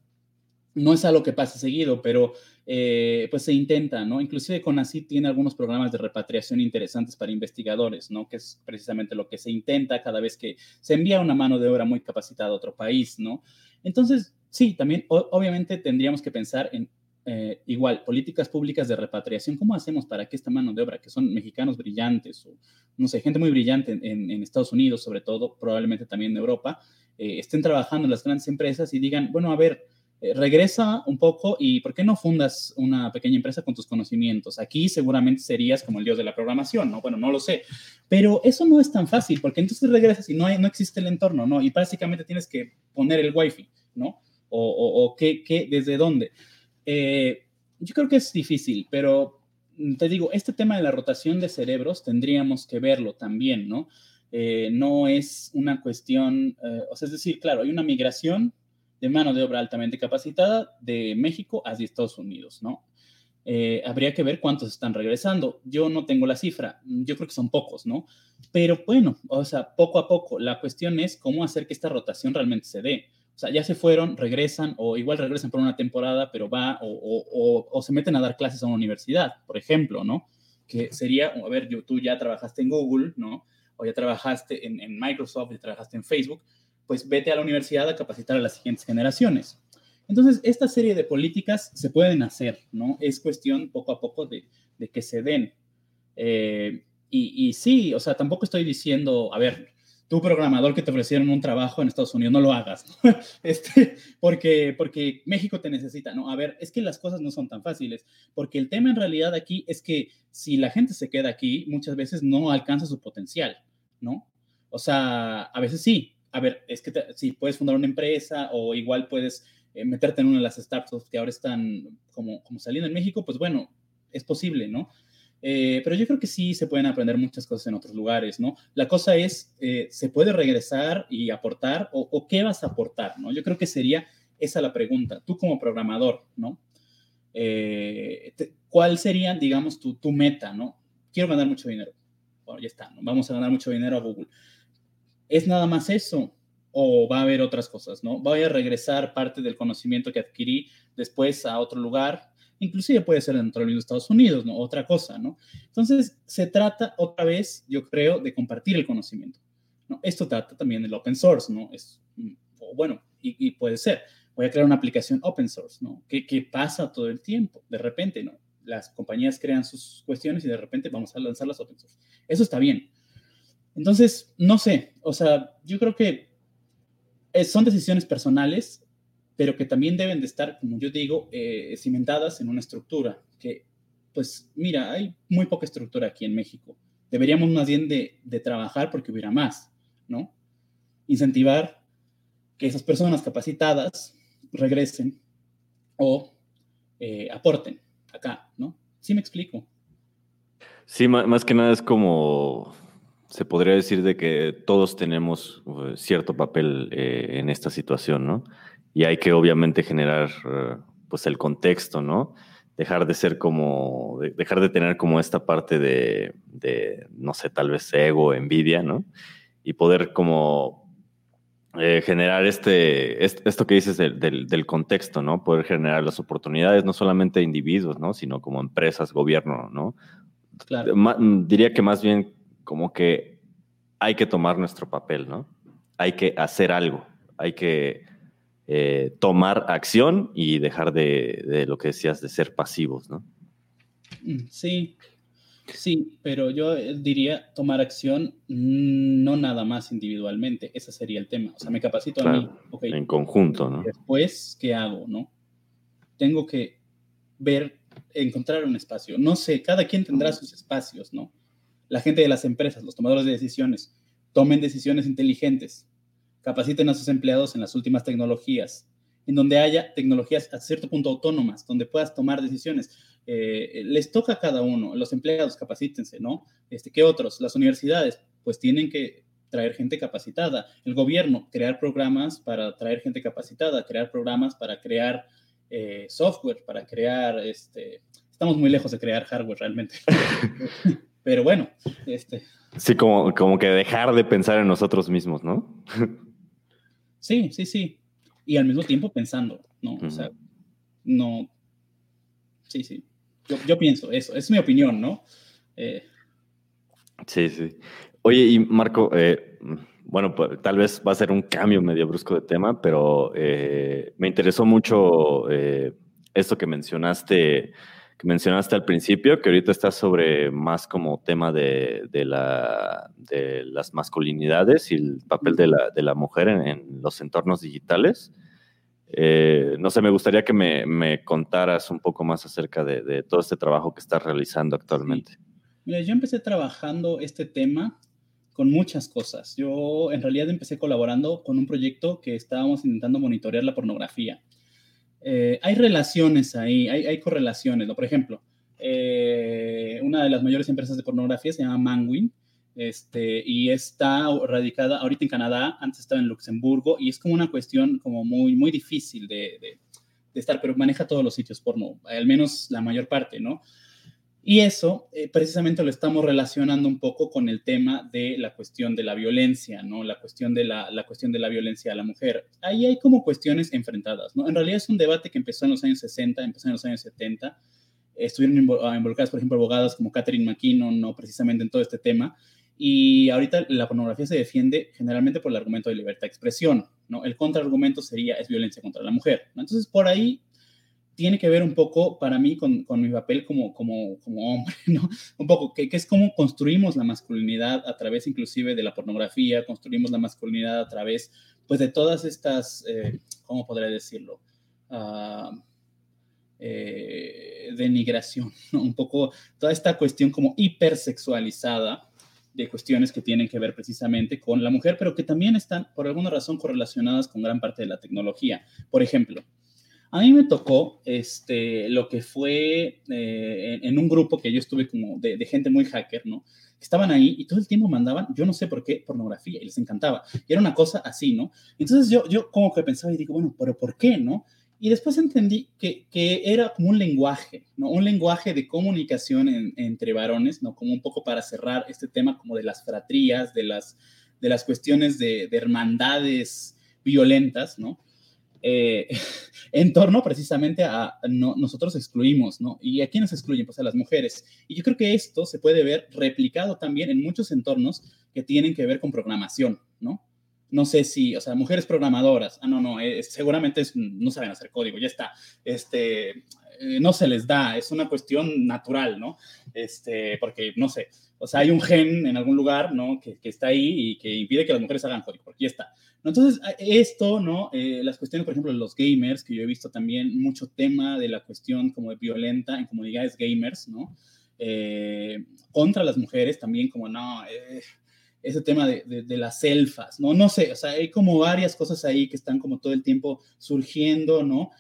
no es algo que pase seguido, pero eh, pues se intenta, ¿no? Inclusive con así tiene algunos programas de repatriación interesantes para investigadores, ¿no? Que es precisamente lo que se intenta cada vez que se envía una mano de obra muy capacitada a otro país, ¿no? Entonces, sí, también obviamente tendríamos que pensar en eh, igual, políticas públicas de repatriación, ¿cómo hacemos para que esta mano de obra, que son mexicanos brillantes o, no sé, gente muy brillante en, Estados Unidos, sobre todo, probablemente también en Europa, eh, estén trabajando en las grandes empresas y digan, bueno, a ver, eh, regresa un poco y ¿por qué no fundas una pequeña empresa con tus conocimientos? Aquí seguramente serías como el dios de la programación, ¿no? Bueno, no lo sé, pero eso no es tan fácil porque entonces regresas y no, hay, no existe el entorno, ¿no? Y básicamente tienes que poner el wifi, ¿no? O, o, qué, qué, desde dónde. Eh, yo creo que es difícil, pero te digo, este tema de la rotación de cerebros tendríamos que verlo también, ¿no? Eh, no es una cuestión, o sea, es decir, claro, hay una migración de mano de obra altamente capacitada de México hacia Estados Unidos, ¿no? eh, habría que ver cuántos están regresando. Yo no tengo la cifra, yo creo que son pocos, ¿no? Pero bueno, o sea, poco a poco, la cuestión es cómo hacer que esta rotación realmente se dé. O sea, ya se fueron, regresan, o igual regresan por una temporada, pero va, o, se meten a dar clases a una universidad, por ejemplo, ¿no? Que sería, a ver, tú ya trabajaste en Google, ¿no? O ya trabajaste en, en Microsoft, ya trabajaste en Facebook, pues vete a la universidad a capacitar a las siguientes generaciones. Entonces, esta serie de políticas se pueden hacer, ¿no? Es cuestión poco a poco de, que se den. Eh, y, y, sí, o sea, tampoco estoy diciendo, a ver, tu programador que te ofrecieron un trabajo en Estados Unidos, no lo hagas, este, porque, porque México te necesita, ¿no? A ver, es que las cosas no son tan fáciles, porque el tema en realidad aquí es que si la gente se queda aquí, muchas veces no alcanza su potencial, ¿no? O sea, a veces sí, a ver, es que si puedes fundar una empresa o igual puedes eh, meterte en una de las startups que ahora están como, como saliendo en México, pues bueno, es posible, ¿no? Eh, pero yo creo que sí se pueden aprender muchas cosas en otros lugares, ¿no? La cosa es, eh, ¿se puede regresar y aportar o, qué vas a aportar, ¿no? Yo creo que sería esa la pregunta. Tú como programador, ¿no? ¿Cuál sería, digamos, tu, tu, meta, ¿no? Quiero ganar mucho dinero. Bueno, ya está, ¿no? Vamos a ganar mucho dinero a Google. ¿Es nada más eso? o va a haber otras cosas, ¿no? Voy a regresar parte del conocimiento que adquirí después a otro lugar, inclusive puede ser dentro de los Estados Unidos, ¿no? Otra cosa, ¿no? Entonces, se trata otra vez, yo creo, de compartir el conocimiento, ¿no? Esto trata también del open source, ¿no? Es, bueno, y, puede ser, voy a crear una aplicación open source, ¿no? ¿Qué, ¿Qué pasa todo el tiempo? De repente, ¿no? Las compañías crean sus cuestiones y de repente vamos a lanzarlas open source. Eso está bien. Entonces, no sé, o sea, yo creo que son decisiones personales, pero que también deben de estar, como yo digo, eh, cimentadas en una estructura, que pues mira, hay muy poca estructura aquí en México. Deberíamos más bien de, trabajar porque hubiera más, ¿no? Incentivar que esas personas capacitadas regresen o eh, aporten acá, ¿no? Sí me explico. Sí, más que nada es como se podría decir de que todos tenemos uh, cierto papel eh, en esta situación, ¿no? Y hay que obviamente generar uh, pues el contexto, ¿no? Dejar de ser como, dejar de tener como esta parte de, no sé, tal vez ego, envidia, ¿no? Y poder como eh, generar este, esto que dices del, del, contexto, ¿no? Poder generar las oportunidades, no solamente individuos, ¿no? Sino como empresas, gobierno, ¿no? Claro. diría que más bien como que hay que tomar nuestro papel, ¿no? Hay que hacer algo, hay que eh, tomar acción y dejar de, lo que decías, de ser pasivos, ¿no? Mm, sí, sí, pero yo eh, diría tomar acción mm, no nada más individualmente, ese sería el tema. O sea, me capacito a mí. en conjunto, ¿no? Después, ¿qué hago, no? Tengo que ver, encontrar un espacio. No sé, cada quien tendrá sus espacios, ¿no? La gente de las empresas, los tomadores de decisiones, tomen decisiones inteligentes, capaciten a sus empleados en las últimas tecnologías, en donde haya tecnologías a cierto punto autónomas, donde puedas tomar decisiones. Eh, les toca a cada uno, los empleados capacítense, ¿no? Este, ¿Qué otros? Las universidades, pues tienen que traer gente capacitada. El gobierno, crear programas para traer gente capacitada, crear programas para crear eh, software, para crear, este, estamos muy lejos de crear hardware realmente. Pero bueno, este. Sí, como, como que dejar de pensar en nosotros mismos, ¿no? sí, sí, sí. Y al mismo tiempo pensando, ¿no? O sea, no. Sí, sí. Yo, pienso eso, es mi opinión, ¿no? Eh, sí, sí. Oye, y Marco, eh, bueno, pues, tal vez va a ser un cambio medio brusco de tema, pero eh, me interesó mucho esto que mencionaste mencionaste al principio, que ahorita está sobre más como tema de, la, de las masculinidades y el papel de la, de la mujer en, los entornos digitales. Eh, no sé, me gustaría que me, contaras un poco más acerca de, todo este trabajo que estás realizando actualmente. Mira, yo empecé trabajando este tema con muchas cosas. Yo en realidad empecé colaborando con un proyecto que estábamos intentando monitorear la pornografía. Eh, hay relaciones ahí, hay, correlaciones. ¿no? Por ejemplo, eh, una de las mayores empresas de pornografía se llama Manwin, este, y está radicada ahorita en Canadá, antes estaba en Luxemburgo, y es como una cuestión como muy, muy difícil de, de estar, pero maneja todos los sitios porno, al menos la mayor parte, ¿no? Y eso eh, precisamente lo estamos relacionando un poco con el tema de la cuestión de la violencia, ¿no? La cuestión de la, la, cuestión de la violencia a la mujer. Ahí hay como cuestiones enfrentadas, ¿no? En realidad es un debate que empezó en los años 60, empezó en los años 70. Estuvieron involucradas, por ejemplo, abogadas como Catherine McKinnon, ¿no? Precisamente en todo este tema. Y ahorita la pornografía se defiende generalmente por el argumento de libertad de expresión, ¿no? El contraargumento sería es violencia contra la mujer, ¿no? Entonces, por ahí tiene que ver un poco para mí con, mi papel como, hombre, ¿no? Un poco, que, que, es cómo construimos la masculinidad a través inclusive de la pornografía, construimos la masculinidad a través, pues, de todas estas, eh, ¿cómo podría decirlo? Uh, eh, denigración, ¿no? Un poco toda esta cuestión como hipersexualizada de cuestiones que tienen que ver precisamente con la mujer, pero que también están, por alguna razón, correlacionadas con gran parte de la tecnología. Por ejemplo, a mí me tocó este, lo que fue eh, en, un grupo que yo estuve como de, gente muy hacker, ¿no? Estaban ahí y todo el tiempo mandaban, yo no sé por qué, pornografía y les encantaba. Y era una cosa así, ¿no? Entonces yo, yo como que pensaba y digo, bueno, pero ¿por qué, no? Y después entendí que, que era como un lenguaje, ¿no? Un lenguaje de comunicación entre varones, ¿no? Como un poco para cerrar este tema como de las fratrías, de las, de las cuestiones de hermandades violentas, ¿no? Eh, en torno precisamente a no, nosotros excluimos, ¿no? ¿Y a quiénes excluyen? Pues a las mujeres. Y yo creo que esto se puede ver replicado también en muchos entornos que tienen que ver con programación, ¿no? No sé si, o sea, mujeres programadoras, ah, no, no, seguramente no saben hacer código, ya está. Este, eh, no se les da, es una cuestión natural, ¿no? Este, porque, no sé, o sea, hay un gen en algún lugar, ¿no? Que, que está ahí y que impide que las mujeres hagan código, porque ya está. Entonces, esto, ¿no? Eh, las cuestiones, por ejemplo, de los gamers, que yo he visto también mucho tema de la cuestión como de violenta en comunidades gamers, ¿no? Eh, contra las mujeres también, como, no, ese tema de, de, las elfas, ¿no? No sé, o sea, hay como varias cosas ahí que están como todo el tiempo surgiendo, ¿no?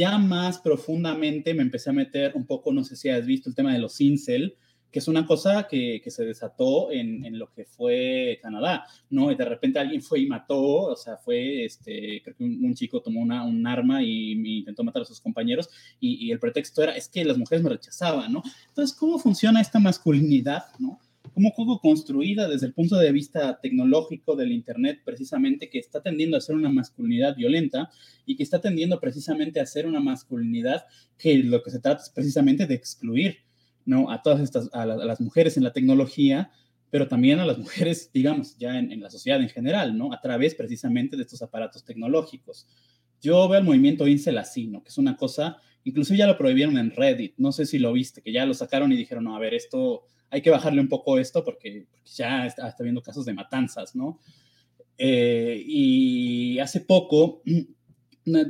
Ya más profundamente me empecé a meter un poco, no sé si has visto el tema de los incel, que es una cosa que, que se desató en, en, lo que fue Canadá, ¿no? Y de repente alguien fue y mató, o sea, fue, este, creo que un, chico tomó una, un arma y, intentó matar a sus compañeros y, y, el pretexto era, es que las mujeres me rechazaban, ¿no? Entonces, ¿cómo funciona esta masculinidad, ¿no? ¿Cómo fue construida desde el punto de vista tecnológico del Internet, precisamente que está tendiendo a ser una masculinidad violenta y que está tendiendo precisamente a ser una masculinidad que lo que se trata es precisamente de excluir, ¿no? A todas estas, a, las mujeres en la tecnología, pero también a las mujeres, digamos, ya en, la sociedad en general, ¿no? A través precisamente de estos aparatos tecnológicos. Yo veo el movimiento incel así. Que es una cosa, incluso ya lo prohibieron en Reddit, no sé si lo viste, que ya lo sacaron y dijeron, no, a ver, esto, hay que bajarle un poco esto porque, ya está, está viendo casos de matanzas, ¿no? Eh, y hace poco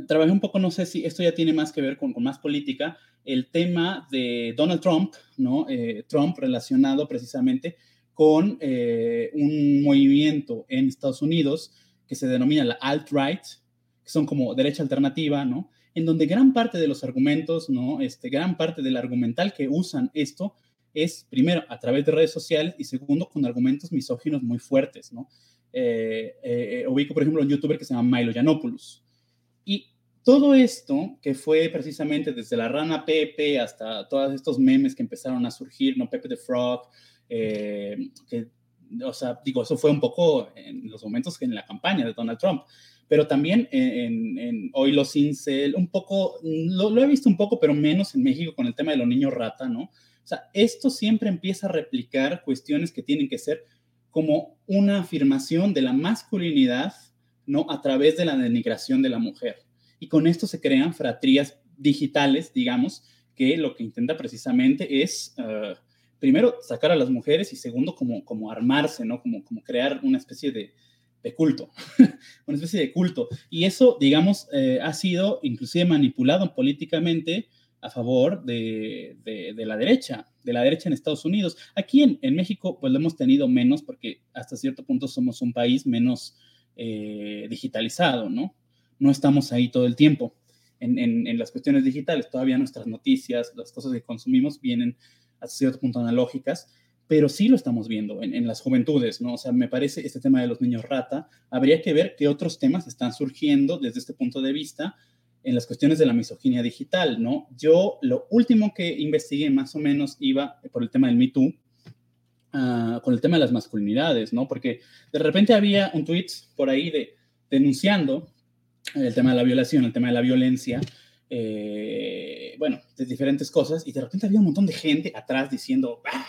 trabajé un poco, no sé si esto ya tiene más que ver con, con más política, el tema de Donald Trump, ¿no? Eh, Trump relacionado precisamente con eh, un movimiento en Estados Unidos que se denomina la alt-right, que son como derecha alternativa, ¿no? En donde gran parte de los argumentos, ¿no? Este, gran parte del argumental que usan esto es, primero, a través de redes sociales y segundo, con argumentos misóginos muy fuertes, ¿no? Eh, ubico, por ejemplo, un youtuber que se llama Milo Yiannopoulos. Y todo esto, que fue precisamente desde la rana Pepe hasta todos estos memes que empezaron a surgir, ¿no? Pepe the Frog, eh, que, o sea, digo, eso fue un poco en los momentos que en la campaña de Donald Trump, pero también en, hoy los incel, un poco, lo, lo, he visto un poco, pero menos en México con el tema de los niños rata, ¿no? Esto siempre empieza a replicar cuestiones que tienen que ser como una afirmación de la masculinidad, ¿no? A través de la denigración de la mujer y con esto se crean fratrías digitales, digamos, que lo que intenta precisamente es, uh, primero, sacar a las mujeres y segundo, como, como armarse, ¿no? Como, como crear una especie de, de culto, una especie de culto. Y eso, digamos, eh, ha sido inclusive manipulado políticamente a favor de, de, la derecha, de la derecha en Estados Unidos. Aquí en, en, México, pues lo hemos tenido menos porque hasta cierto punto somos un país menos eh, digitalizado, ¿no? no estamos ahí todo el tiempo en, las cuestiones digitales. Todavía nuestras noticias, las cosas que consumimos vienen a cierto punto analógicas, pero sí lo estamos viendo en, las juventudes, ¿no? O sea, me parece este tema de los niños rata, habría que ver qué otros temas están surgiendo desde este punto de vista en las cuestiones de la misoginia digital, ¿no? Yo lo último que investigué más o menos iba por el tema del Me Too, ah, con el tema de las masculinidades, ¿no? Porque de repente había un tweet por ahí de denunciando el tema de la violación, el tema de la violencia, eh, bueno, de diferentes cosas, y de repente había un montón de gente atrás diciendo ah,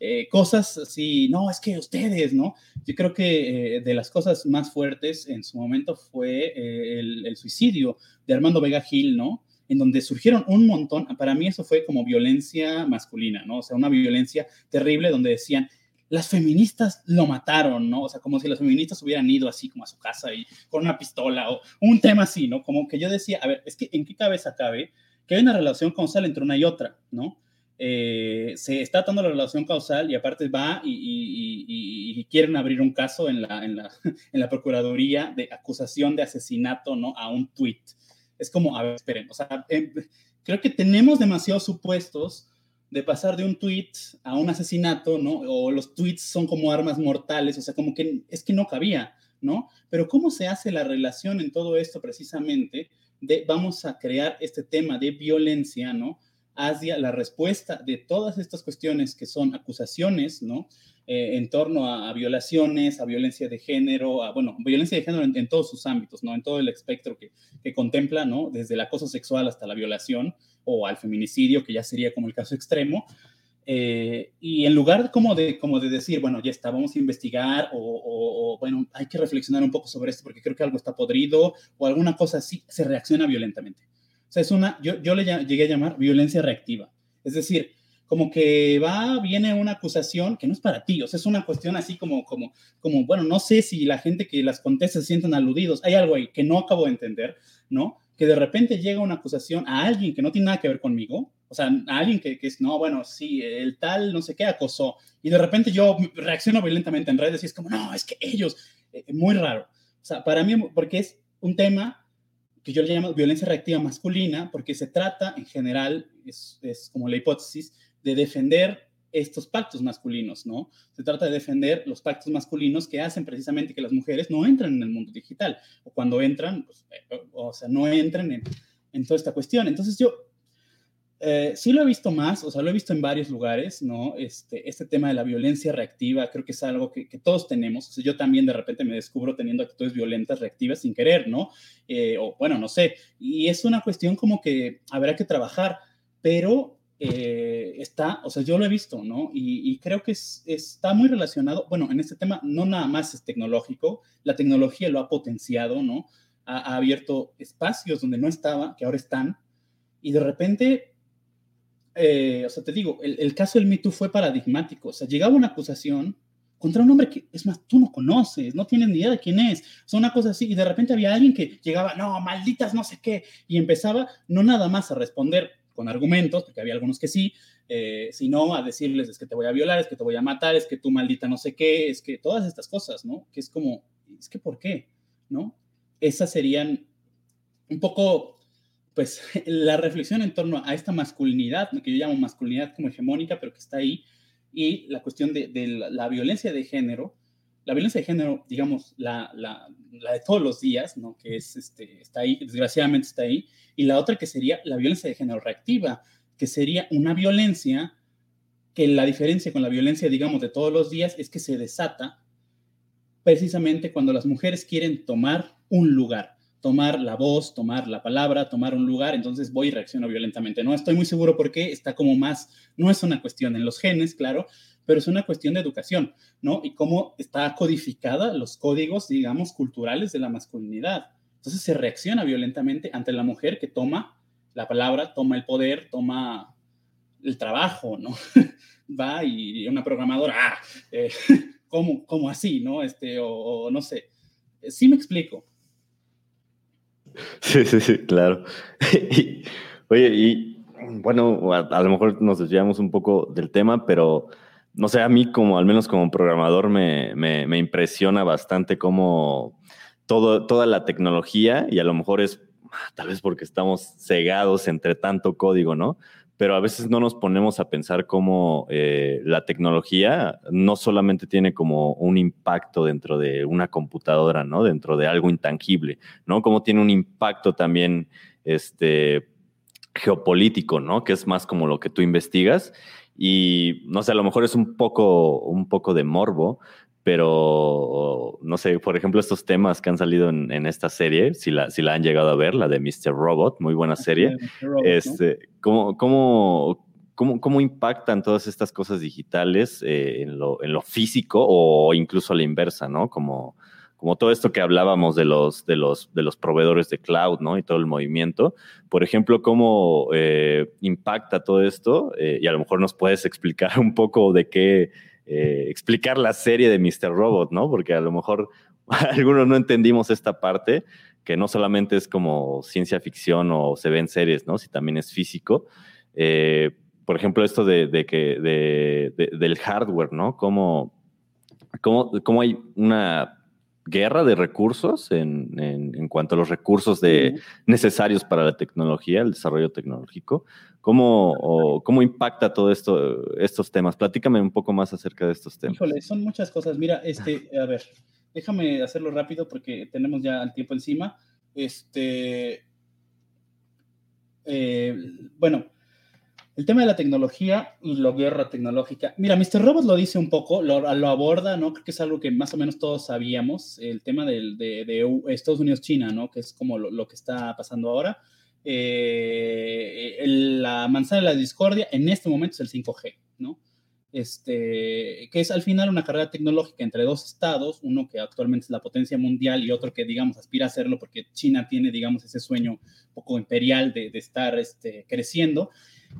eh, cosas así, no, es que ustedes, ¿no? Yo creo que eh, de las cosas más fuertes en su momento fue el, el, suicidio de Armando Vega Gil, ¿no? En donde surgieron un montón, para mí eso fue como violencia masculina, ¿no? O sea, una violencia terrible donde decían, las feministas lo mataron, ¿no? O sea, como si las feministas hubieran ido así como a su casa y con una pistola o un tema así, ¿no? Como que yo decía, a ver, es que en qué cabeza cabe que hay una relación causal entre una y otra, ¿no? Eh, se está dando la relación causal y aparte va y, quieren abrir un caso en la, en, la, en la Procuraduría de acusación de asesinato, ¿no? A un tuit. Es como, a ver, esperen, o sea, em, creo que tenemos demasiados supuestos de pasar de un tweet a un asesinato, ¿no? O los tweets son como armas mortales, o sea, como que es que no cabía, ¿no? Pero ¿cómo se hace la relación en todo esto precisamente de vamos a crear este tema de violencia, ¿no? Hacia la respuesta de todas estas cuestiones que son acusaciones, ¿no? Eh, en torno a, violaciones, a violencia de género, a, bueno, violencia de género en, todos sus ámbitos, ¿no? En todo el espectro que, que contempla, ¿no? Desde el acoso sexual hasta la violación, o al feminicidio, que ya sería como el caso extremo. Eh, y en lugar como de, como de decir, bueno, ya está, vamos a investigar o, bueno, hay que reflexionar un poco sobre esto porque creo que algo está podrido o alguna cosa así, se reacciona violentamente. Sea, es una, yo, yo le llegué a llamar violencia reactiva. Es decir, como que va, viene una acusación que no es para ti, o sea, es una cuestión así como, como, como, bueno, no sé si la gente que las contesta se sienten aludidos, hay algo ahí que no acabo de entender, ¿no? que de repente llega una acusación a alguien que no tiene nada que ver conmigo, o sea, a alguien que, que es, no, bueno, sí, el tal no sé qué acosó, y de repente yo reacciono violentamente en redes y es como, no, es que ellos, eh, muy raro. O sea, para mí, porque es un tema que yo le llamo violencia reactiva masculina, porque se trata en general, es, es como la hipótesis, de defender estos pactos masculinos, ¿no? Se trata de defender los pactos masculinos que hacen precisamente que las mujeres no entren en el mundo digital, o cuando entran, pues, eh, o sea, no entren en, en, toda esta cuestión. Entonces yo eh, sí lo he visto más, o sea, lo he visto en varios lugares, ¿no? Este, este tema de la violencia reactiva, creo que es algo que, que todos tenemos. O sea, yo también de repente me descubro teniendo actitudes violentas reactivas sin querer, ¿no? Eh, o bueno, no sé. Y es una cuestión como que habrá que trabajar, pero eh, está, o sea, yo lo he visto, ¿no? Y, creo que está muy relacionado, bueno, en este tema no nada más es tecnológico, la tecnología lo ha potenciado, ¿no? Ha, abierto espacios donde no estaba, que ahora están, y de repente, eh, o sea, te digo, el, caso del Me fue paradigmático, o sea, llegaba una acusación contra un hombre que, es más, tú no conoces, no tienes ni idea de quién es, o sea, una cosa así, y de repente había alguien que llegaba, no, malditas, no sé qué, y empezaba no nada más a responder con argumentos, porque había algunos que sí, eh, sino a decirles es que te voy a violar, es que te voy a matar, es que tú maldita no sé qué, es que todas estas cosas, ¿no? Que es como, es que ¿por qué? ¿No? Esas serían un poco, pues, la reflexión en torno a esta masculinidad, que yo llamo masculinidad como hegemónica, pero que está ahí, y la cuestión de, la, violencia de género, la violencia de género, digamos, la, de todos los días, ¿no? que es, este, está ahí, desgraciadamente está ahí, y la otra que sería la violencia de género reactiva, que sería una violencia que la diferencia con la violencia, digamos, de todos los días es que se desata precisamente cuando las mujeres quieren tomar un lugar, tomar la voz, tomar la palabra, tomar un lugar, entonces voy y reacciono violentamente. No estoy muy seguro porque está como más, no es una cuestión en los genes, claro, pero es una cuestión de educación, ¿no? Y cómo está codificada los códigos, digamos, culturales de la masculinidad. Entonces se reacciona violentamente ante la mujer que toma la palabra, toma el poder, toma el trabajo, ¿no? Va y una programadora, ah, eh, ¿cómo, así, no? Este, o, no sé. Sí me explico. Sí, sí, sí, claro. oye, y bueno, a, lo mejor nos desviamos un poco del tema, pero no sé, a mí como, al menos como programador, me, me, impresiona bastante cómo todo, toda la tecnología, y a lo mejor es tal vez porque estamos cegados entre tanto código, ¿no? Pero a veces no nos ponemos a pensar cómo eh, la tecnología no solamente tiene como un impacto dentro de una computadora, ¿no? Dentro de algo intangible, ¿no? Como tiene un impacto también este, geopolítico, ¿no? Que es más como lo que tú investigas. Y no sé, a lo mejor es un poco, un poco de morbo, pero no sé, por ejemplo, estos temas que han salido en, esta serie, si la, si la han llegado a ver, la de Mr. Robot, muy buena serie, este, ¿cómo, cómo, cómo, cómo, impactan todas estas cosas digitales eh, en, lo, en, lo, físico o incluso a la inversa, ¿no? Como, como todo esto que hablábamos de los, de los, de los proveedores de cloud, ¿no? Y todo el movimiento. Por ejemplo, ¿cómo eh, impacta todo esto? Eh, y a lo mejor nos puedes explicar un poco de qué, eh, explicar la serie de Mr. Robot, ¿no? Porque a lo mejor algunos no entendimos esta parte, que no solamente es como ciencia ficción o se ven series, ¿no? Si también es físico. por ejemplo, esto de, que, del hardware, ¿no? ¿Cómo, cómo, cómo hay una guerra de recursos en, en, cuanto a los recursos de, necesarios para la tecnología, el desarrollo tecnológico. ¿Cómo, cómo impacta todo esto, estos temas? Platícame un poco más acerca de estos temas. Híjole, son muchas cosas. Mira, este, a ver, déjame hacerlo rápido porque tenemos ya el tiempo encima. Este, eh, bueno, el tema de la tecnología y la guerra tecnológica. Mira, Mr. Robot lo dice un poco, lo, aborda, ¿no? Creo que es algo que más o menos todos sabíamos, el tema de, de, Estados Unidos-China, ¿no? Que es como lo, que está pasando ahora. Eh, la manzana de la discordia en este momento es el 5G, ¿no? Este, que es al final una carrera tecnológica entre dos estados, uno que actualmente es la potencia mundial y otro que, digamos, aspira a hacerlo porque China tiene, digamos, ese sueño poco imperial de, de estar este, creciendo.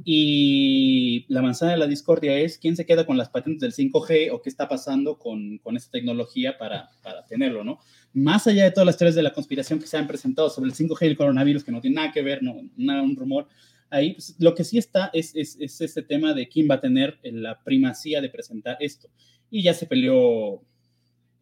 Y la manzana de la discordia es quién se queda con las patentes del 5G o qué está pasando con, con esta tecnología para, para, tenerlo, ¿no? Más allá de todas las teorías de la conspiración que se han presentado sobre el 5G y el coronavirus, que no tiene nada que ver, no, nada, un rumor, ahí pues, lo que sí está es, es, es este tema de quién va a tener la primacía de presentar esto. Y ya se peleó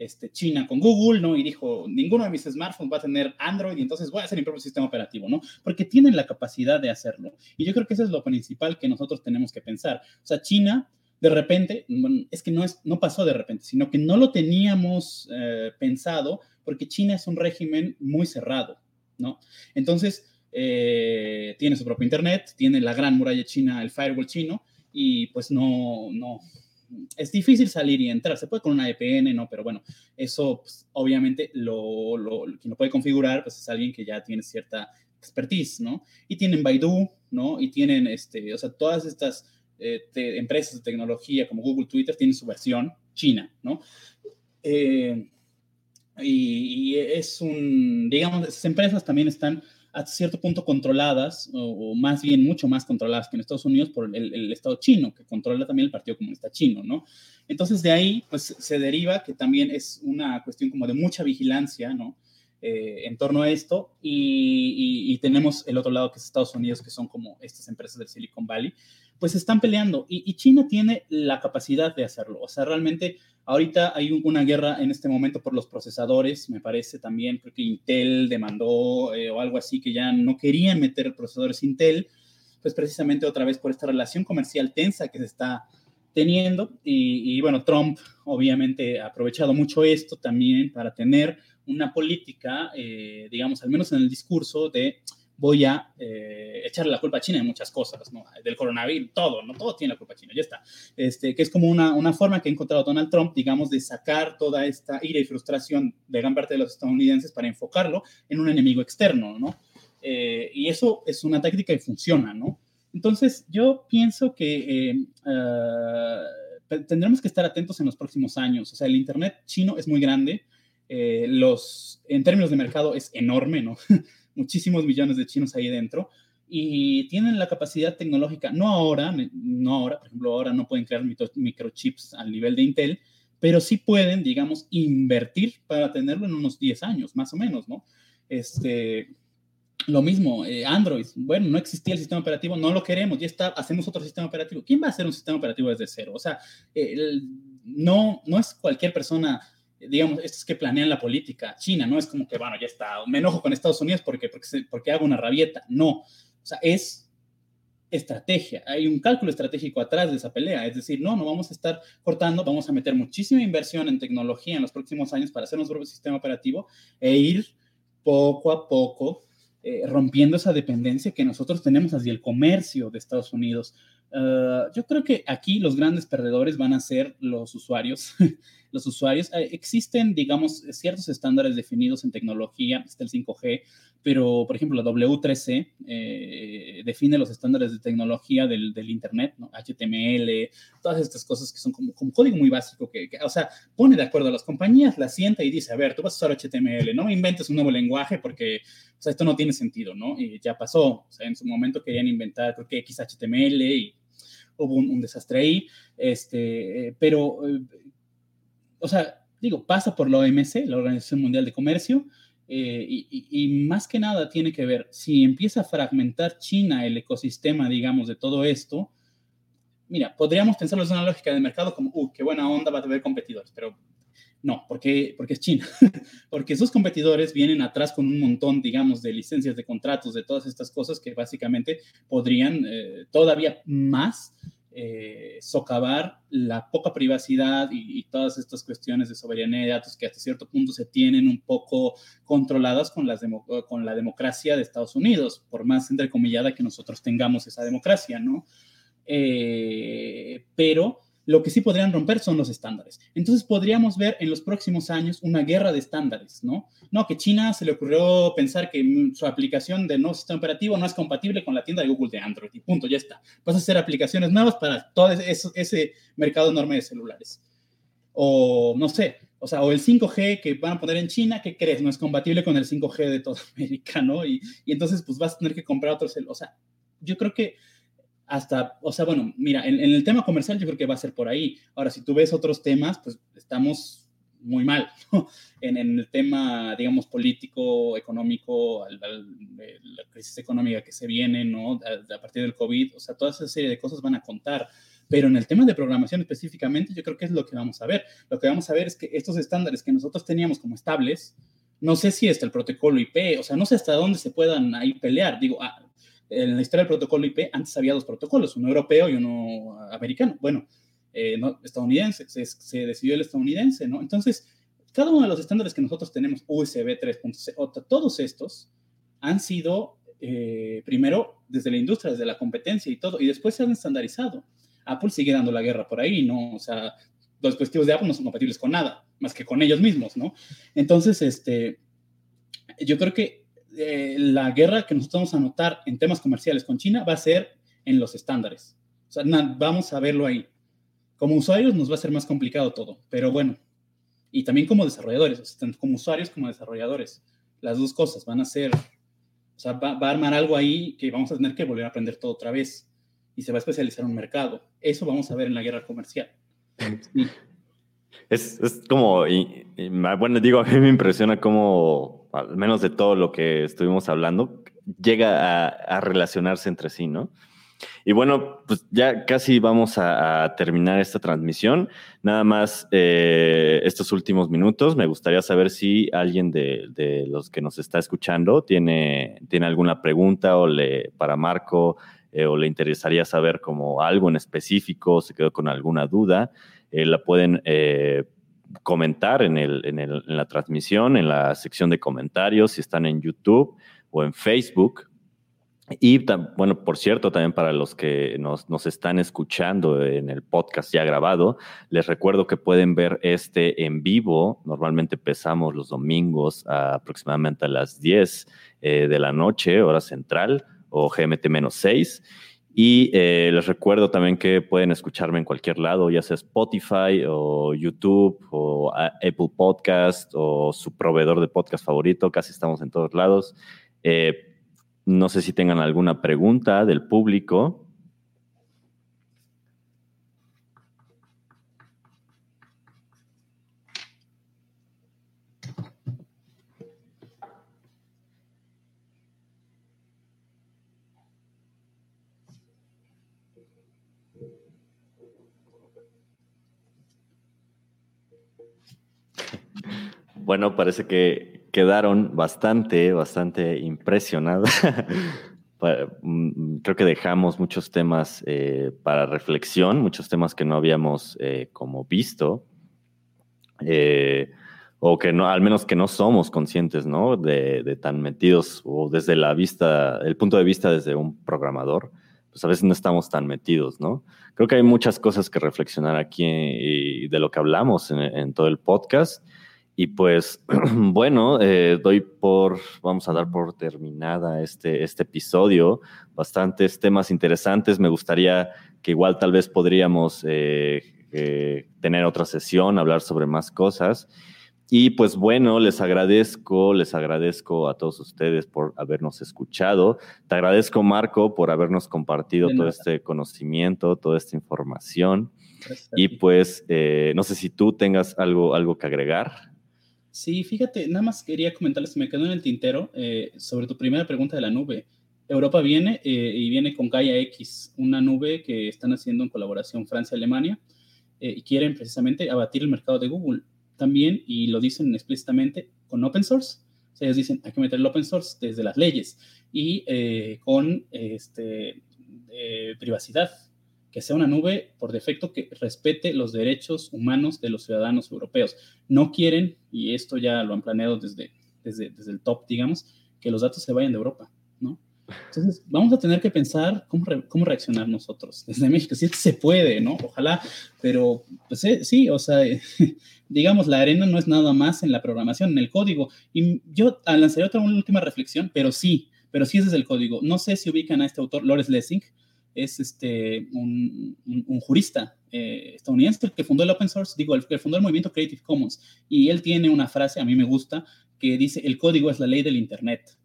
este, China con Google, ¿no? Y dijo, ninguno de mis smartphones va a tener Android, y entonces voy a hacer mi propio sistema operativo, ¿no? Porque tienen la capacidad de hacerlo. Y yo creo que eso es lo principal que nosotros tenemos que pensar. O sea, China, de repente, es que no, es, no pasó de repente, sino que no lo teníamos eh, pensado porque China es un régimen muy cerrado, ¿no? Entonces, eh, tiene su propio Internet, tiene la gran muralla china, el firewall chino, y pues no, no, es difícil salir y entrar. Se puede con una VPN, ¿no? Pero bueno, eso pues, obviamente lo, lo, quien lo puede configurar pues es alguien que ya tiene cierta expertise, ¿no? Y tienen Baidu, ¿no? Y tienen, este, o sea, todas estas eh, empresas de tecnología como Google, Twitter, tienen su versión china, ¿no? Eh, y, y, es un, digamos, esas empresas también están a cierto punto controladas, o, más bien mucho más controladas que en Estados Unidos por el, Estado chino, que controla también el Partido Comunista Chino, ¿no? Entonces de ahí, pues se deriva que también es una cuestión como de mucha vigilancia, ¿no? Eh, en torno a esto y, tenemos el otro lado que es Estados Unidos, que son como estas empresas del Silicon Valley, pues están peleando y, y China tiene la capacidad de hacerlo. O sea, realmente Ahorita hay una guerra en este momento por los procesadores, me parece también, creo que Intel demandó eh, o algo así, que ya no querían meter procesadores Intel, pues precisamente otra vez por esta relación comercial tensa que se está teniendo. Y, bueno, Trump obviamente ha aprovechado mucho esto también para tener una política, eh, digamos, al menos en el discurso de voy a eh, echarle la culpa a China de muchas cosas, ¿no? Del coronavirus, todo, ¿no? Todo tiene la culpa a China, ya está. Este, que es como una, una forma que ha encontrado Donald Trump, digamos, de sacar toda esta ira y frustración de gran parte de los estadounidenses para enfocarlo en un enemigo externo, ¿no? Eh, y eso es una táctica que funciona, ¿no? Entonces, yo pienso que eh, ah, tendremos que estar atentos en los próximos años. O sea, el Internet chino es muy grande, los, en términos de mercado es enorme, ¿no? muchísimos millones de chinos ahí dentro y tienen la capacidad tecnológica, no ahora, no ahora, por ejemplo, ahora no pueden crear microchips al nivel de Intel, pero sí pueden, digamos, invertir para tenerlo en unos 10 años, más o menos, ¿no? Este, lo mismo, eh, Android, bueno, no existía el sistema operativo, no lo queremos, ya está, hacemos otro sistema operativo. ¿Quién va a hacer un sistema operativo desde cero? O sea, no, no es cualquier persona digamos, estos que planean la política, China, no es como que, bueno, ya está, me enojo con Estados Unidos porque, porque, porque hago una rabieta, no, o sea, es estrategia, hay un cálculo estratégico atrás de esa pelea, es decir, no, no vamos a estar cortando, vamos a meter muchísima inversión en tecnología en los próximos años para hacer nuestro propio sistema operativo e ir poco a poco eh, rompiendo esa dependencia que nosotros tenemos hacia el comercio de Estados Unidos. Ah, yo creo que aquí los grandes perdedores van a ser los usuarios. los usuarios, eh, existen, digamos, ciertos estándares definidos en tecnología, está el 5G, pero, por ejemplo, la W3C eh, define los estándares de tecnología del, del, Internet, ¿no? HTML, todas estas cosas que son como, como código muy básico, que, o sea, pone de acuerdo a las compañías, la sienta y dice, a ver, tú vas a usar HTML, no inventes un nuevo lenguaje porque, o sea, esto no tiene sentido, ¿no? Y ya pasó, o sea, en su momento querían inventar, creo que XHTML y hubo un, desastre ahí, este, pero, eh, o sea, digo, pasa por la OMC, la Organización Mundial de Comercio, eh, y, más que nada tiene que ver, si empieza a fragmentar China el ecosistema, digamos, de todo esto, mira, podríamos pensarlo desde una lógica de mercado como, uh, qué buena onda va a tener competidores, pero no, porque, porque es China, porque sus competidores vienen atrás con un montón, digamos, de licencias, de contratos, de todas estas cosas que básicamente podrían eh, todavía más eh, socavar la poca privacidad y, todas estas cuestiones de soberanía de datos que hasta cierto punto se tienen un poco controladas con, con la democracia de Estados Unidos, por más entrecomillada que nosotros tengamos esa democracia, ¿no? Eh, pero lo que sí podrían romper son los estándares. Entonces podríamos ver en los próximos años una guerra de estándares, ¿no? No, que China se le ocurrió pensar que su aplicación de nuevo sistema operativo no es compatible con la tienda de Google de Android y punto, ya está. Vas a hacer aplicaciones nuevas para todo ese, ese mercado enorme de celulares. O no sé, o sea, o el 5G que van a poner en China, ¿qué crees? No es compatible con el 5G de toda América, ¿no? Y, y entonces pues vas a tener que comprar otros, o sea, yo creo que hasta, o sea, bueno, mira, en, el tema comercial yo creo que va a ser por ahí. Ahora, si tú ves otros temas, pues estamos muy mal, en, el tema, digamos, político, económico, la crisis económica que se viene, ¿no? A, partir del COVID, o sea, toda esa serie de cosas van a contar. Pero en el tema de programación específicamente, yo creo que es lo que vamos a ver. Lo que vamos a ver es que estos estándares que nosotros teníamos como estables, no sé si está el protocolo IP, o sea, no sé hasta dónde se puedan ahí pelear. Digo, ah, en la historia del protocolo IP, antes había dos protocolos, uno europeo y uno americano. Bueno, eh, no, estadounidense, se, decidió el estadounidense, ¿no? Entonces, cada uno de los estándares que nosotros tenemos, USB 3.0, todos estos han sido, eh, primero, desde la industria, desde la competencia y todo, y después se han estandarizado. Apple sigue dando la guerra por ahí, ¿no? O sea, los dispositivos de Apple no son compatibles con nada, más que con ellos mismos, ¿no? Entonces, este, yo creo que eh, la guerra que nosotros vamos a notar en temas comerciales con China va a ser en los estándares. O sea, vamos a verlo ahí. Como usuarios nos va a ser más complicado todo, pero bueno. Y también como desarrolladores, tanto como usuarios como desarrolladores. Las dos cosas van a ser, o sea, va, a armar algo ahí que vamos a tener que volver a aprender todo otra vez. Y se va a especializar un mercado. Eso vamos a ver en la guerra comercial. Es, es, como, bueno, digo, a mí me impresiona cómo al menos de todo lo que estuvimos hablando, llega a, relacionarse entre sí, ¿no? Y bueno, pues ya casi vamos a, terminar esta transmisión. Nada más eh, estos últimos minutos, me gustaría saber si alguien de, los que nos está escuchando tiene, tiene alguna pregunta o le, para Marco eh, o le interesaría saber como algo en específico, se quedó con alguna duda, eh, la pueden comentar en, el, en, el, en, la transmisión, en la sección de comentarios, si están en YouTube o en Facebook. Y bueno, por cierto, también para los que nos, nos, están escuchando en el podcast ya grabado, les recuerdo que pueden ver este en vivo. Normalmente empezamos los domingos aproximadamente a las 10 eh, de la noche, hora central, o GMT-6. Y eh, les recuerdo también que pueden escucharme en cualquier lado, ya sea Spotify o YouTube o Apple Podcast o su proveedor de podcast favorito, casi estamos en todos lados. Eh, no sé si tengan alguna pregunta del público. Bueno, parece que quedaron bastante, bastante impresionados. Mm, creo que dejamos muchos temas eh, para reflexión, muchos temas que no habíamos eh, como visto. Eh, o que no, al menos que no somos conscientes, ¿no? De, tan metidos o desde la vista, el punto de vista desde un programador, pues a veces no estamos tan metidos, ¿no? Creo que hay muchas cosas que reflexionar aquí y de lo que hablamos en todo el podcast. Y pues, bueno, eh, doy por, vamos a dar por terminada este, este episodio. Bastantes temas interesantes. Me gustaría que igual tal vez podríamos eh, eh, tener otra sesión, hablar sobre más cosas. Y pues bueno, les agradezco, les agradezco a todos ustedes por habernos escuchado. Te agradezco, Marco, por habernos compartido todo este conocimiento, toda esta información. Y pues, eh, no sé si tú tengas algo, algo que agregar. Sí, fíjate, nada más quería comentarles, me quedó en el tintero eh, sobre tu primera pregunta de la nube. Europa viene eh, y viene con Gaia X, una nube que están haciendo en colaboración Francia-Alemania y quieren precisamente abatir el mercado de Google también, y lo dicen explícitamente, con open source. O sea, ellos dicen, hay que meter el open source desde las leyes y eh, con este, eh, privacidad, que sea una nube por defecto que respete los derechos humanos de los ciudadanos europeos. No quieren, y esto ya lo han planeado desde, desde, desde el top, digamos, que los datos se vayan de Europa, ¿no? Entonces, vamos a tener que pensar cómo, cómo reaccionar nosotros desde México, si que se puede, ¿no? Ojalá, pero pues eh, sí, o sea, digamos, la arena no es nada más en la programación, en el código. Y yo lanzaré otra última reflexión, pero sí, pero sí es desde el código. No sé si ubican a este autor, Lawrence Lessing, es este, un, un, jurista eh, estadounidense que fundó el open source, digo, el que fundó el movimiento Creative Commons. Y él tiene una frase, a mí me gusta, que dice, el código es la ley del Internet.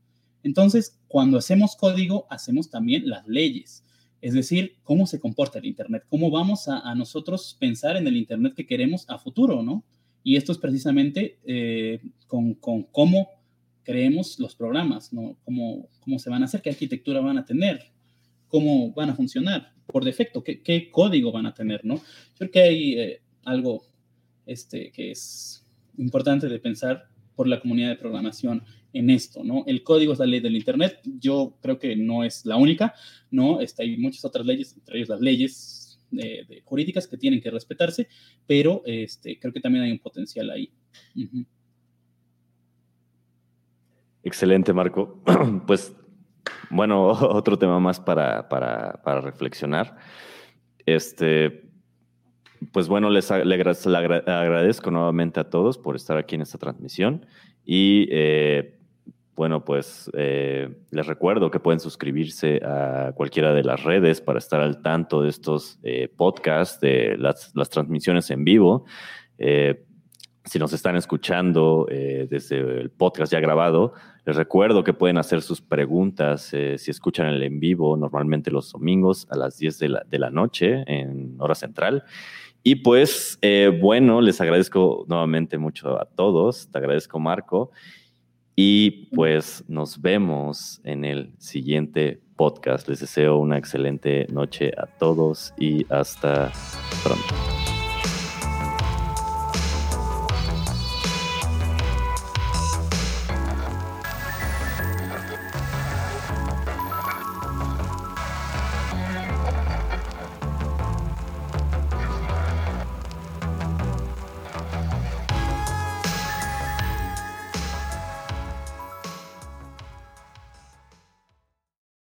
Entonces, cuando hacemos código, hacemos también las leyes. Es decir, cómo se comporta el Internet, cómo vamos a, nosotros pensar en el Internet que queremos a futuro, ¿no? Y esto es precisamente eh, con, cómo creemos los programas, ¿no? Cómo, cómo se van a hacer, qué arquitectura van a tener, cómo van a funcionar por defecto, qué, código van a tener, ¿no? Yo creo que hay eh, algo este, que es importante de pensar por la comunidad de programación en esto, ¿no? El código es la ley del Internet, yo creo que no es la única, ¿no? Este, hay muchas otras leyes, entre ellas las leyes de, jurídicas que tienen que respetarse, pero este, creo que también hay un potencial ahí. Excelente, Marco. Pues, bueno, otro tema más para, para, reflexionar. Este, pues bueno, les, agradezco nuevamente a todos por estar aquí en esta transmisión y eh, bueno, pues eh, les recuerdo que pueden suscribirse a cualquiera de las redes para estar al tanto de estos eh, podcasts, de las, transmisiones en vivo. Eh, si nos están escuchando desde el podcast ya grabado, les recuerdo que pueden hacer sus preguntas si escuchan el en vivo, normalmente los domingos a las 10 de la, de la noche en hora central. Y pues, bueno, les agradezco nuevamente mucho a todos. Te agradezco, Marco. Y pues nos vemos en el siguiente podcast. Les deseo una excelente noche a todos y hasta pronto.